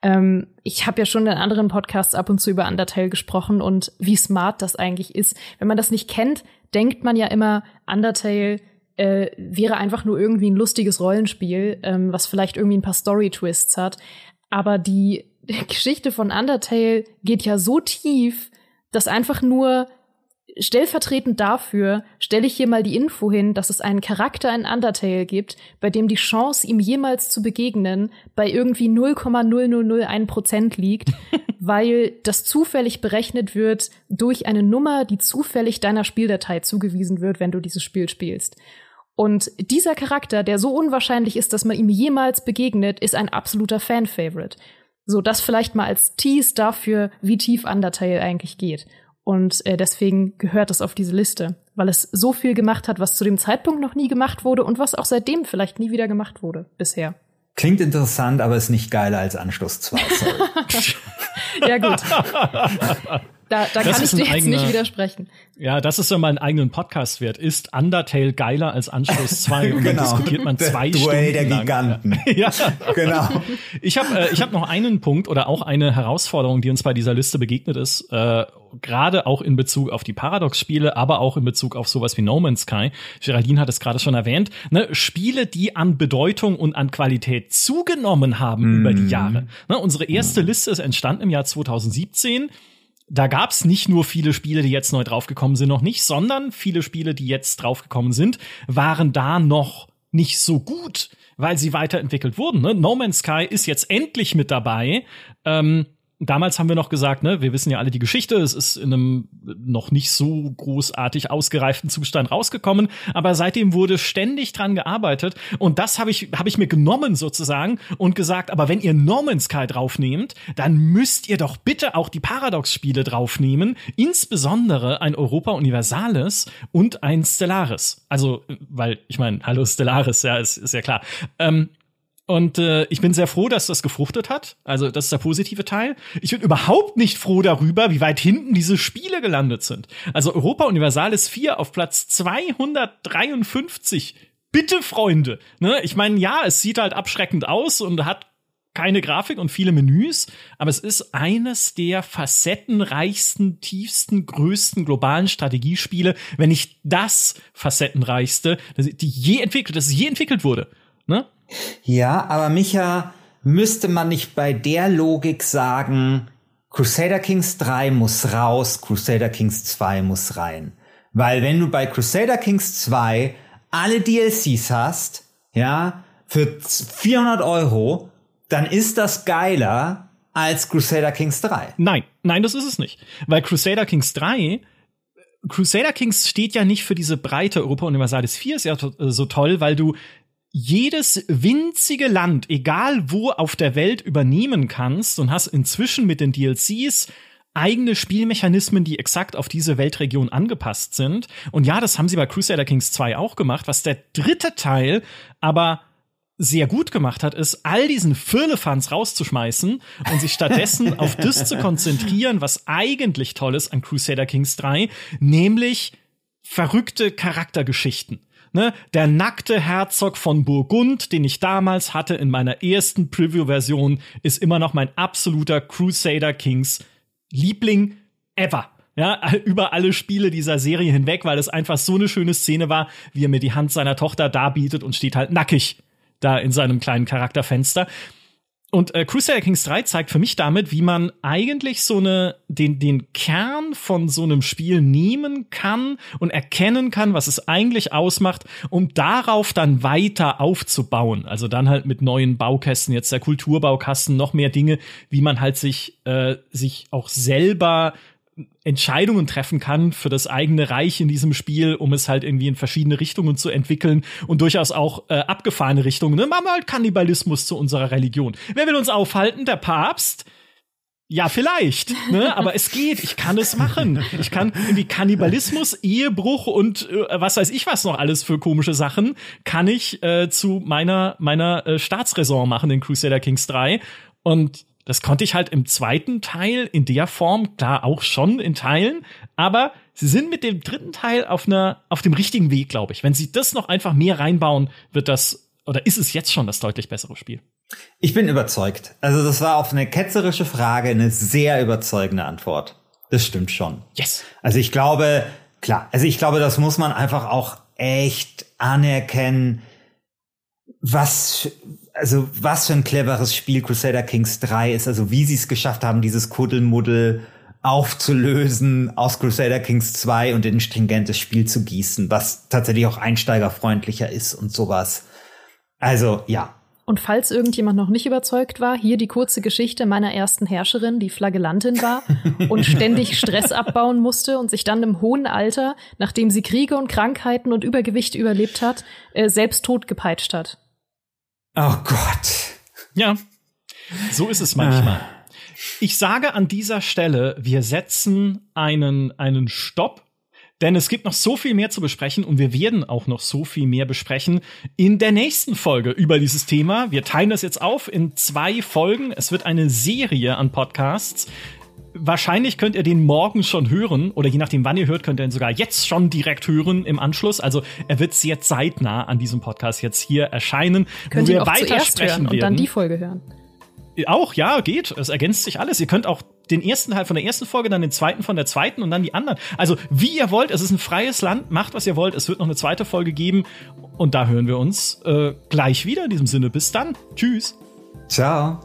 Ähm, ich habe ja schon in anderen Podcasts ab und zu über Undertale gesprochen und wie smart das eigentlich ist. Wenn man das nicht kennt, denkt man ja immer, Undertale äh, wäre einfach nur irgendwie ein lustiges Rollenspiel, ähm, was vielleicht irgendwie ein paar Story-Twists hat. Aber die Geschichte von Undertale geht ja so tief, dass einfach nur stellvertretend dafür stelle ich hier mal die Info hin, dass es einen Charakter in Undertale gibt, bei dem die Chance, ihm jemals zu begegnen, bei irgendwie 0,0001 Prozent liegt, weil das zufällig berechnet wird durch eine Nummer, die zufällig deiner Spieldatei zugewiesen wird, wenn du dieses Spiel spielst. Und dieser Charakter, der so unwahrscheinlich ist, dass man ihm jemals begegnet, ist ein absoluter Fan-Favorite. So, das vielleicht mal als Tease dafür, wie tief Undertale eigentlich geht. Und äh, deswegen gehört es auf diese Liste, weil es so viel gemacht hat, was zu dem Zeitpunkt noch nie gemacht wurde und was auch seitdem vielleicht nie wieder gemacht wurde bisher. Klingt interessant, aber ist nicht geiler als Anschluss 2. ja gut. Da, da kann ich dir jetzt eigener, nicht widersprechen. Ja, das ist, wenn man einen eigenen Podcast wert. Ist Undertale geiler als Anschluss 2? Und genau. dann diskutiert man zwei der Duell Stunden der Giganten. ja, genau. Ich habe äh, ich hab noch einen Punkt oder auch eine Herausforderung, die uns bei dieser Liste begegnet ist. Äh, gerade auch in Bezug auf die Paradox-Spiele, aber auch in Bezug auf sowas wie No Man's Sky. Geraldine hat es gerade schon erwähnt. Ne, Spiele, die an Bedeutung und an Qualität zugenommen haben mm. über die Jahre. Ne, unsere erste mm. Liste ist entstanden im Jahr 2017 da gab's nicht nur viele Spiele, die jetzt neu draufgekommen sind, noch nicht, sondern viele Spiele, die jetzt draufgekommen sind, waren da noch nicht so gut, weil sie weiterentwickelt wurden. Ne? No Man's Sky ist jetzt endlich mit dabei. Ähm, damals haben wir noch gesagt, ne, wir wissen ja alle die Geschichte, es ist in einem noch nicht so großartig ausgereiften Zustand rausgekommen, aber seitdem wurde ständig dran gearbeitet und das habe ich habe ich mir genommen sozusagen und gesagt, aber wenn ihr No Man's Sky draufnehmt, dann müsst ihr doch bitte auch die Paradox Spiele draufnehmen, insbesondere ein Europa Universalis und ein Stellaris. Also, weil ich meine, hallo Stellaris, ja, ist, ist ja klar. Ähm, und äh, ich bin sehr froh, dass das gefruchtet hat. Also das ist der positive Teil. Ich bin überhaupt nicht froh darüber, wie weit hinten diese Spiele gelandet sind. Also Europa Universalis 4 auf Platz 253. Bitte, Freunde. Ne? Ich meine, ja, es sieht halt abschreckend aus und hat keine Grafik und viele Menüs, aber es ist eines der facettenreichsten, tiefsten, größten globalen Strategiespiele, wenn nicht das facettenreichste, die je entwickelt, das je entwickelt wurde. Ne? Ja, aber Micha, müsste man nicht bei der Logik sagen, Crusader Kings 3 muss raus, Crusader Kings 2 muss rein. Weil wenn du bei Crusader Kings 2 alle DLCs hast, ja, für 400 Euro, dann ist das geiler als Crusader Kings 3. Nein, nein, das ist es nicht. Weil Crusader Kings 3 Crusader Kings steht ja nicht für diese breite Europa Universalis 4 ist ja so toll, weil du jedes winzige Land, egal wo auf der Welt, übernehmen kannst und hast inzwischen mit den DLCs eigene Spielmechanismen, die exakt auf diese Weltregion angepasst sind. Und ja, das haben sie bei Crusader Kings 2 auch gemacht. Was der dritte Teil aber sehr gut gemacht hat, ist, all diesen Firlefanz rauszuschmeißen und sich stattdessen auf das zu konzentrieren, was eigentlich toll ist an Crusader Kings 3, nämlich verrückte Charaktergeschichten. Ne? Der nackte Herzog von Burgund, den ich damals hatte in meiner ersten Preview-Version, ist immer noch mein absoluter Crusader Kings Liebling ever. Ja, über alle Spiele dieser Serie hinweg, weil es einfach so eine schöne Szene war, wie er mir die Hand seiner Tochter darbietet und steht halt nackig da in seinem kleinen Charakterfenster. Und äh, Crusader Kings 3 zeigt für mich damit, wie man eigentlich so eine den den Kern von so einem Spiel nehmen kann und erkennen kann, was es eigentlich ausmacht, um darauf dann weiter aufzubauen. Also dann halt mit neuen Baukästen, jetzt der Kulturbaukasten, noch mehr Dinge, wie man halt sich äh, sich auch selber Entscheidungen treffen kann für das eigene Reich in diesem Spiel, um es halt irgendwie in verschiedene Richtungen zu entwickeln und durchaus auch äh, abgefahrene Richtungen. Ne? Machen wir halt Kannibalismus zu unserer Religion. Wer will uns aufhalten? Der Papst? Ja, vielleicht, ne? aber es geht. Ich kann es machen. Ich kann irgendwie Kannibalismus, Ehebruch und äh, was weiß ich was noch alles für komische Sachen kann ich äh, zu meiner meiner äh, Staatsräson machen in Crusader Kings 3 und das konnte ich halt im zweiten Teil in der Form, klar auch schon in Teilen, aber sie sind mit dem dritten Teil auf einer, auf dem richtigen Weg, glaube ich. Wenn sie das noch einfach mehr reinbauen, wird das, oder ist es jetzt schon das deutlich bessere Spiel? Ich bin überzeugt. Also das war auf eine ketzerische Frage eine sehr überzeugende Antwort. Das stimmt schon. Yes. Also ich glaube, klar, also ich glaube, das muss man einfach auch echt anerkennen was, also was für ein cleveres Spiel Crusader Kings 3 ist, also wie sie es geschafft haben, dieses Kuddelmuddel aufzulösen aus Crusader Kings 2 und in ein stringentes Spiel zu gießen, was tatsächlich auch einsteigerfreundlicher ist und sowas. Also, ja. Und falls irgendjemand noch nicht überzeugt war, hier die kurze Geschichte meiner ersten Herrscherin, die Flagellantin war und ständig Stress abbauen musste und sich dann im hohen Alter, nachdem sie Kriege und Krankheiten und Übergewicht überlebt hat, äh, selbst totgepeitscht hat. Oh Gott. Ja, so ist es manchmal. Ah. Ich sage an dieser Stelle, wir setzen einen, einen Stopp, denn es gibt noch so viel mehr zu besprechen und wir werden auch noch so viel mehr besprechen in der nächsten Folge über dieses Thema. Wir teilen das jetzt auf in zwei Folgen. Es wird eine Serie an Podcasts. Wahrscheinlich könnt ihr den morgen schon hören oder je nachdem, wann ihr hört, könnt ihr ihn sogar jetzt schon direkt hören im Anschluss. Also er wird sehr zeitnah an diesem Podcast jetzt hier erscheinen, könnt wo wir weiter sprechen und dann die Folge hören. Auch, ja, geht. Es ergänzt sich alles. Ihr könnt auch den ersten Teil von der ersten Folge, dann den zweiten von der zweiten und dann die anderen. Also, wie ihr wollt, es ist ein freies Land, macht, was ihr wollt. Es wird noch eine zweite Folge geben. Und da hören wir uns äh, gleich wieder in diesem Sinne. Bis dann. Tschüss. Ciao.